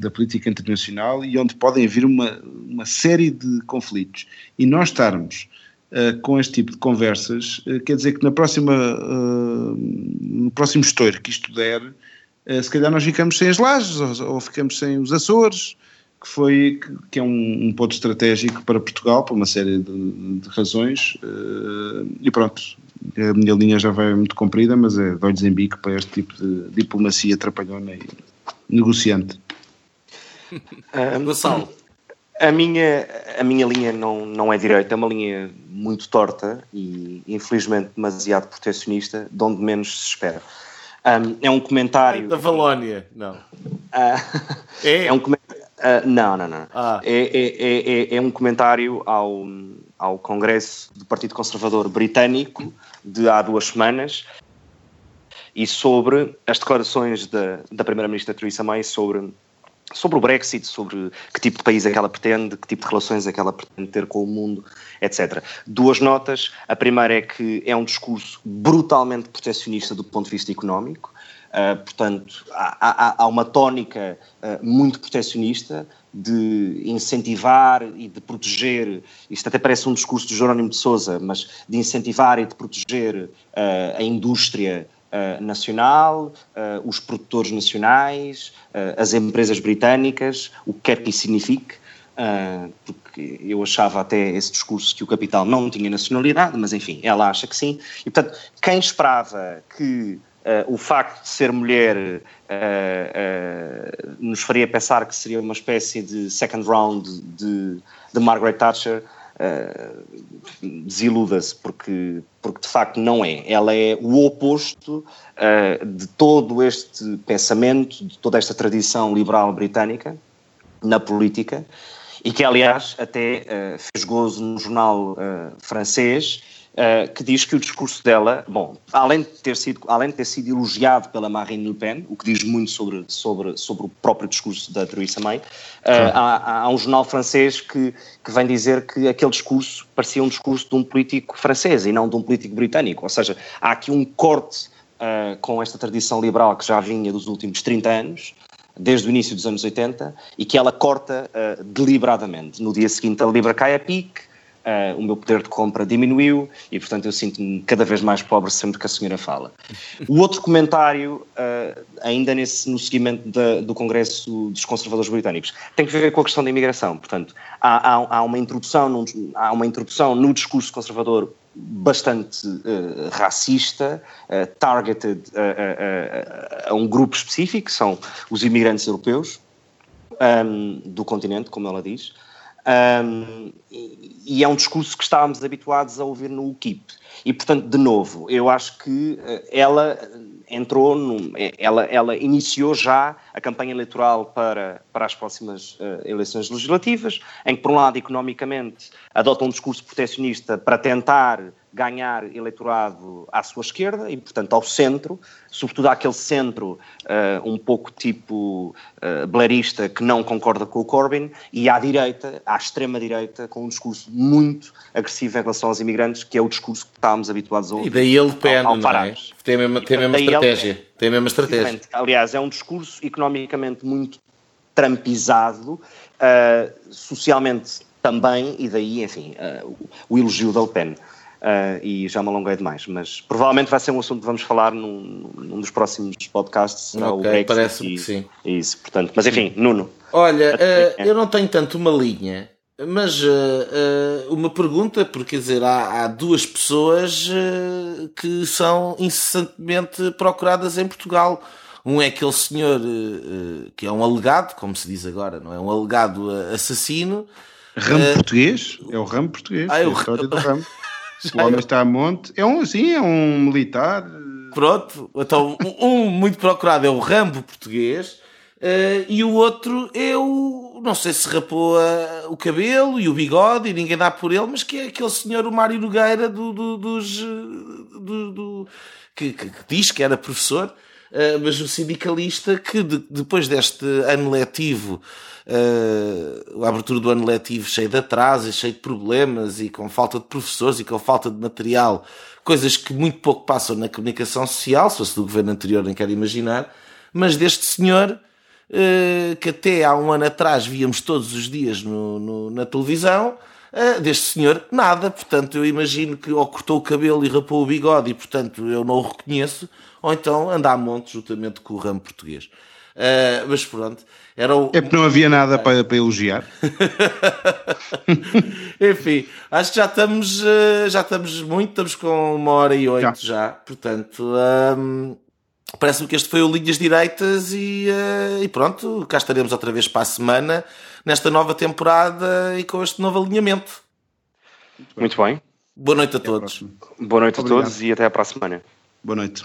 da política internacional e onde podem haver uma, uma série de conflitos e nós estarmos uh, com este tipo de conversas, uh, quer dizer que na próxima, uh, no próximo estouro que isto der, se calhar nós ficamos sem as lajes ou, ou, ficamos sem os Açores, que foi que é um, um, ponto estratégico para Portugal, por uma série de, de razões, e pronto, a minha linha já vai muito comprida, mas é olhos em bico para este tipo de diplomacia trapalhona e negociante. [laughs] Um, a minha, a minha linha não, não é direita, é uma linha muito torta e infelizmente demasiado protecionista, de onde menos se espera. Um, é um comentário. Da Valónia, não. Uh, é. é um comentário. Uh, não, não, não. Ah. É, é, é, é, um comentário ao, ao Congresso do Partido Conservador Britânico de há duas semanas e sobre as declarações da, da Primeira-Ministra Theresa May sobre, sobre o Brexit, sobre que tipo de país é que ela pretende, que tipo de relações é que ela pretende ter com o mundo, etc. Duas notas. A primeira é que é um discurso brutalmente protecionista do ponto de vista económico. Uh, portanto, há, há, há, uma tónica uh, muito protecionista de incentivar e de proteger, isto até parece um discurso de Jerónimo de Sousa, mas de incentivar e de proteger uh, a indústria uh, nacional, uh, os produtores nacionais, as empresas britânicas, o que quer que isso signifique, porque eu achava até esse discurso que o capital não tinha nacionalidade, mas enfim, ela acha que sim. E portanto, quem esperava que o facto de ser mulher nos faria pensar que seria uma espécie de second round de, de Margaret Thatcher. Desiluda-se, porque, porque de facto não é. Ela é o oposto de todo este pensamento, de toda esta tradição liberal britânica na política, e que, aliás, até fez gozo no jornal francês Uh, que diz que o discurso dela, bom, além de ter sido, além de ter sido elogiado pela Marine Le Pen, o que diz muito sobre, sobre, sobre o próprio discurso da Theresa May, uh, há, há, um jornal francês que, que vem dizer que aquele discurso parecia um discurso de um político francês e não de um político britânico, ou seja, há aqui um corte uh, com esta tradição liberal que já vinha dos últimos 30 anos, desde o início dos anos 80, e que ela corta deliberadamente. No dia seguinte a Libra cai a pique, Uh, o meu poder de compra diminuiu e, portanto, eu sinto-me cada vez mais pobre sempre que a senhora fala. O outro comentário, uh, ainda nesse, no seguimento da, do Congresso dos Conservadores Britânicos, tem que ver com a questão da imigração. Portanto, há, há, há uma, introdução num, há uma introdução no discurso conservador bastante uh, racista, targeted a um grupo específico, que são os imigrantes europeus um, do continente, como ela diz. Um, e, é um discurso que estávamos habituados a ouvir no UKIP. E, portanto, de novo, eu acho que eh, ela entrou, num, eh, ela, ela iniciou já a campanha eleitoral para, para as próximas uh, eleições legislativas, em que, por um lado, economicamente, adota um discurso proteccionista para tentar ganhar eleitorado à sua esquerda e, portanto, ao centro, sobretudo àquele centro uh, um pouco tipo uh, blarista que não concorda com o Corbyn, e à direita, à extrema-direita, com um discurso muito agressivo em relação aos imigrantes, que é o discurso que estávamos habituados a ouvir. E daí ele pende, não é? Tem a mesma, tem a mesma estratégia. Ele, tem a mesma estratégia. Aliás, é um discurso economicamente muito trampizado, uh, socialmente também, e daí, enfim, uh, o elogio da Le Pen. Uh, e já me alonguei demais, mas provavelmente vai ser um assunto que vamos falar num, num dos próximos podcasts. Será okay, o Brexit parece que sim. Isso, portanto, mas enfim, Nuno. Olha, uh, eu não tenho tanto uma linha, mas uh, uma pergunta, porque quer dizer, há, há duas pessoas que são incessantemente procuradas em Portugal. Um é aquele senhor que é um alegado, como se diz agora, não é? Um alegado assassino. Ramo português? É o ramo português. Ah, é, é do ramo. [laughs] [laughs] O homem está a monte. É um, sim, é um militar. Pronto, então um muito procurado é o Rambo português uh, e o outro é o. Não sei se rapou uh, o cabelo e o bigode e ninguém dá por ele, mas que é aquele senhor, o Mário Nogueira, do, do dos. Do, do que, que, que, diz que era professor, uh, mas o sindicalista que de, depois deste ano letivo uh, a abertura do ano letivo cheio de atrasos, cheio de problemas e com falta de professores e com falta de material, coisas que muito pouco passam na comunicação social, se fosse do governo anterior, nem quero imaginar, mas deste senhor uh, que até há um ano atrás víamos todos os dias no, no, na televisão. Uh, deste senhor, nada. Portanto, eu imagino que ou cortou o cabelo e rapou o bigode e, portanto, eu não o reconheço, ou então anda a monte juntamente com o ramo português. Uh, mas pronto, era o... É porque não havia nada para, para elogiar. [laughs] Enfim, acho que já estamos, uh, já estamos muito, estamos com uma hora e oito já. já. Portanto, um, parece-me que este foi o Linhas Direitas e, uh, e pronto, cá estaremos outra vez para a semana nesta nova temporada e com este novo alinhamento. Muito bem. Boa noite a até todos. A Boa noite Obrigado. a todos e até para a semana. Boa noite.